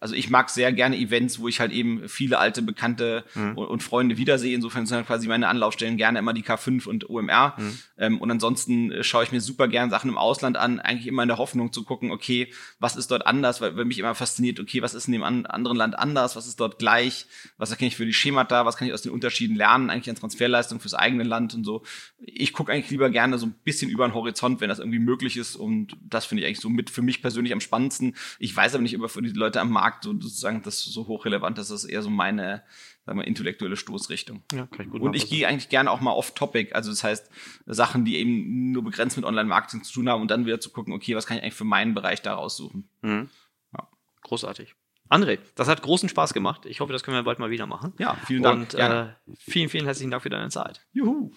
also ich mag sehr gerne Events, wo ich halt eben viele alte Bekannte mhm. und, und, Freunde wiedersehe. Insofern sind quasi meine Anlaufstellen gerne immer die K5 und OMR. Mhm. Ähm, und ansonsten äh, schaue ich mir super gern Sachen im Ausland an, eigentlich immer in der Hoffnung zu gucken, okay, was ist dort anders, weil, weil mich immer fasziniert, okay, was ist in dem an, anderen Land anders, was ist dort gleich, was erkenne ich für die Schemata, was kann ich aus den Unterschieden lernen, eigentlich an Transferleistung fürs eigene Land und so. Ich gucke eigentlich lieber gerne so ein bisschen über den Horizont, wenn das irgendwie möglich möglich ist. Und das finde ich eigentlich so mit für mich persönlich am spannendsten. Ich weiß aber nicht über für die Leute am Markt so, sozusagen das so hochrelevant ist. Das ist eher so meine sagen wir, intellektuelle Stoßrichtung. Ja, kann ich gut Und ich gehe eigentlich gerne auch mal off-topic, also das heißt Sachen, die eben nur begrenzt mit Online-Marketing zu tun haben und dann wieder zu gucken, okay, was kann ich eigentlich für meinen Bereich da raussuchen. Mhm. Ja. Großartig. André, das hat großen Spaß gemacht. Ich hoffe, das können wir bald mal wieder machen. Ja, vielen Dank. Und äh, vielen, vielen herzlichen Dank für deine Zeit. Juhu.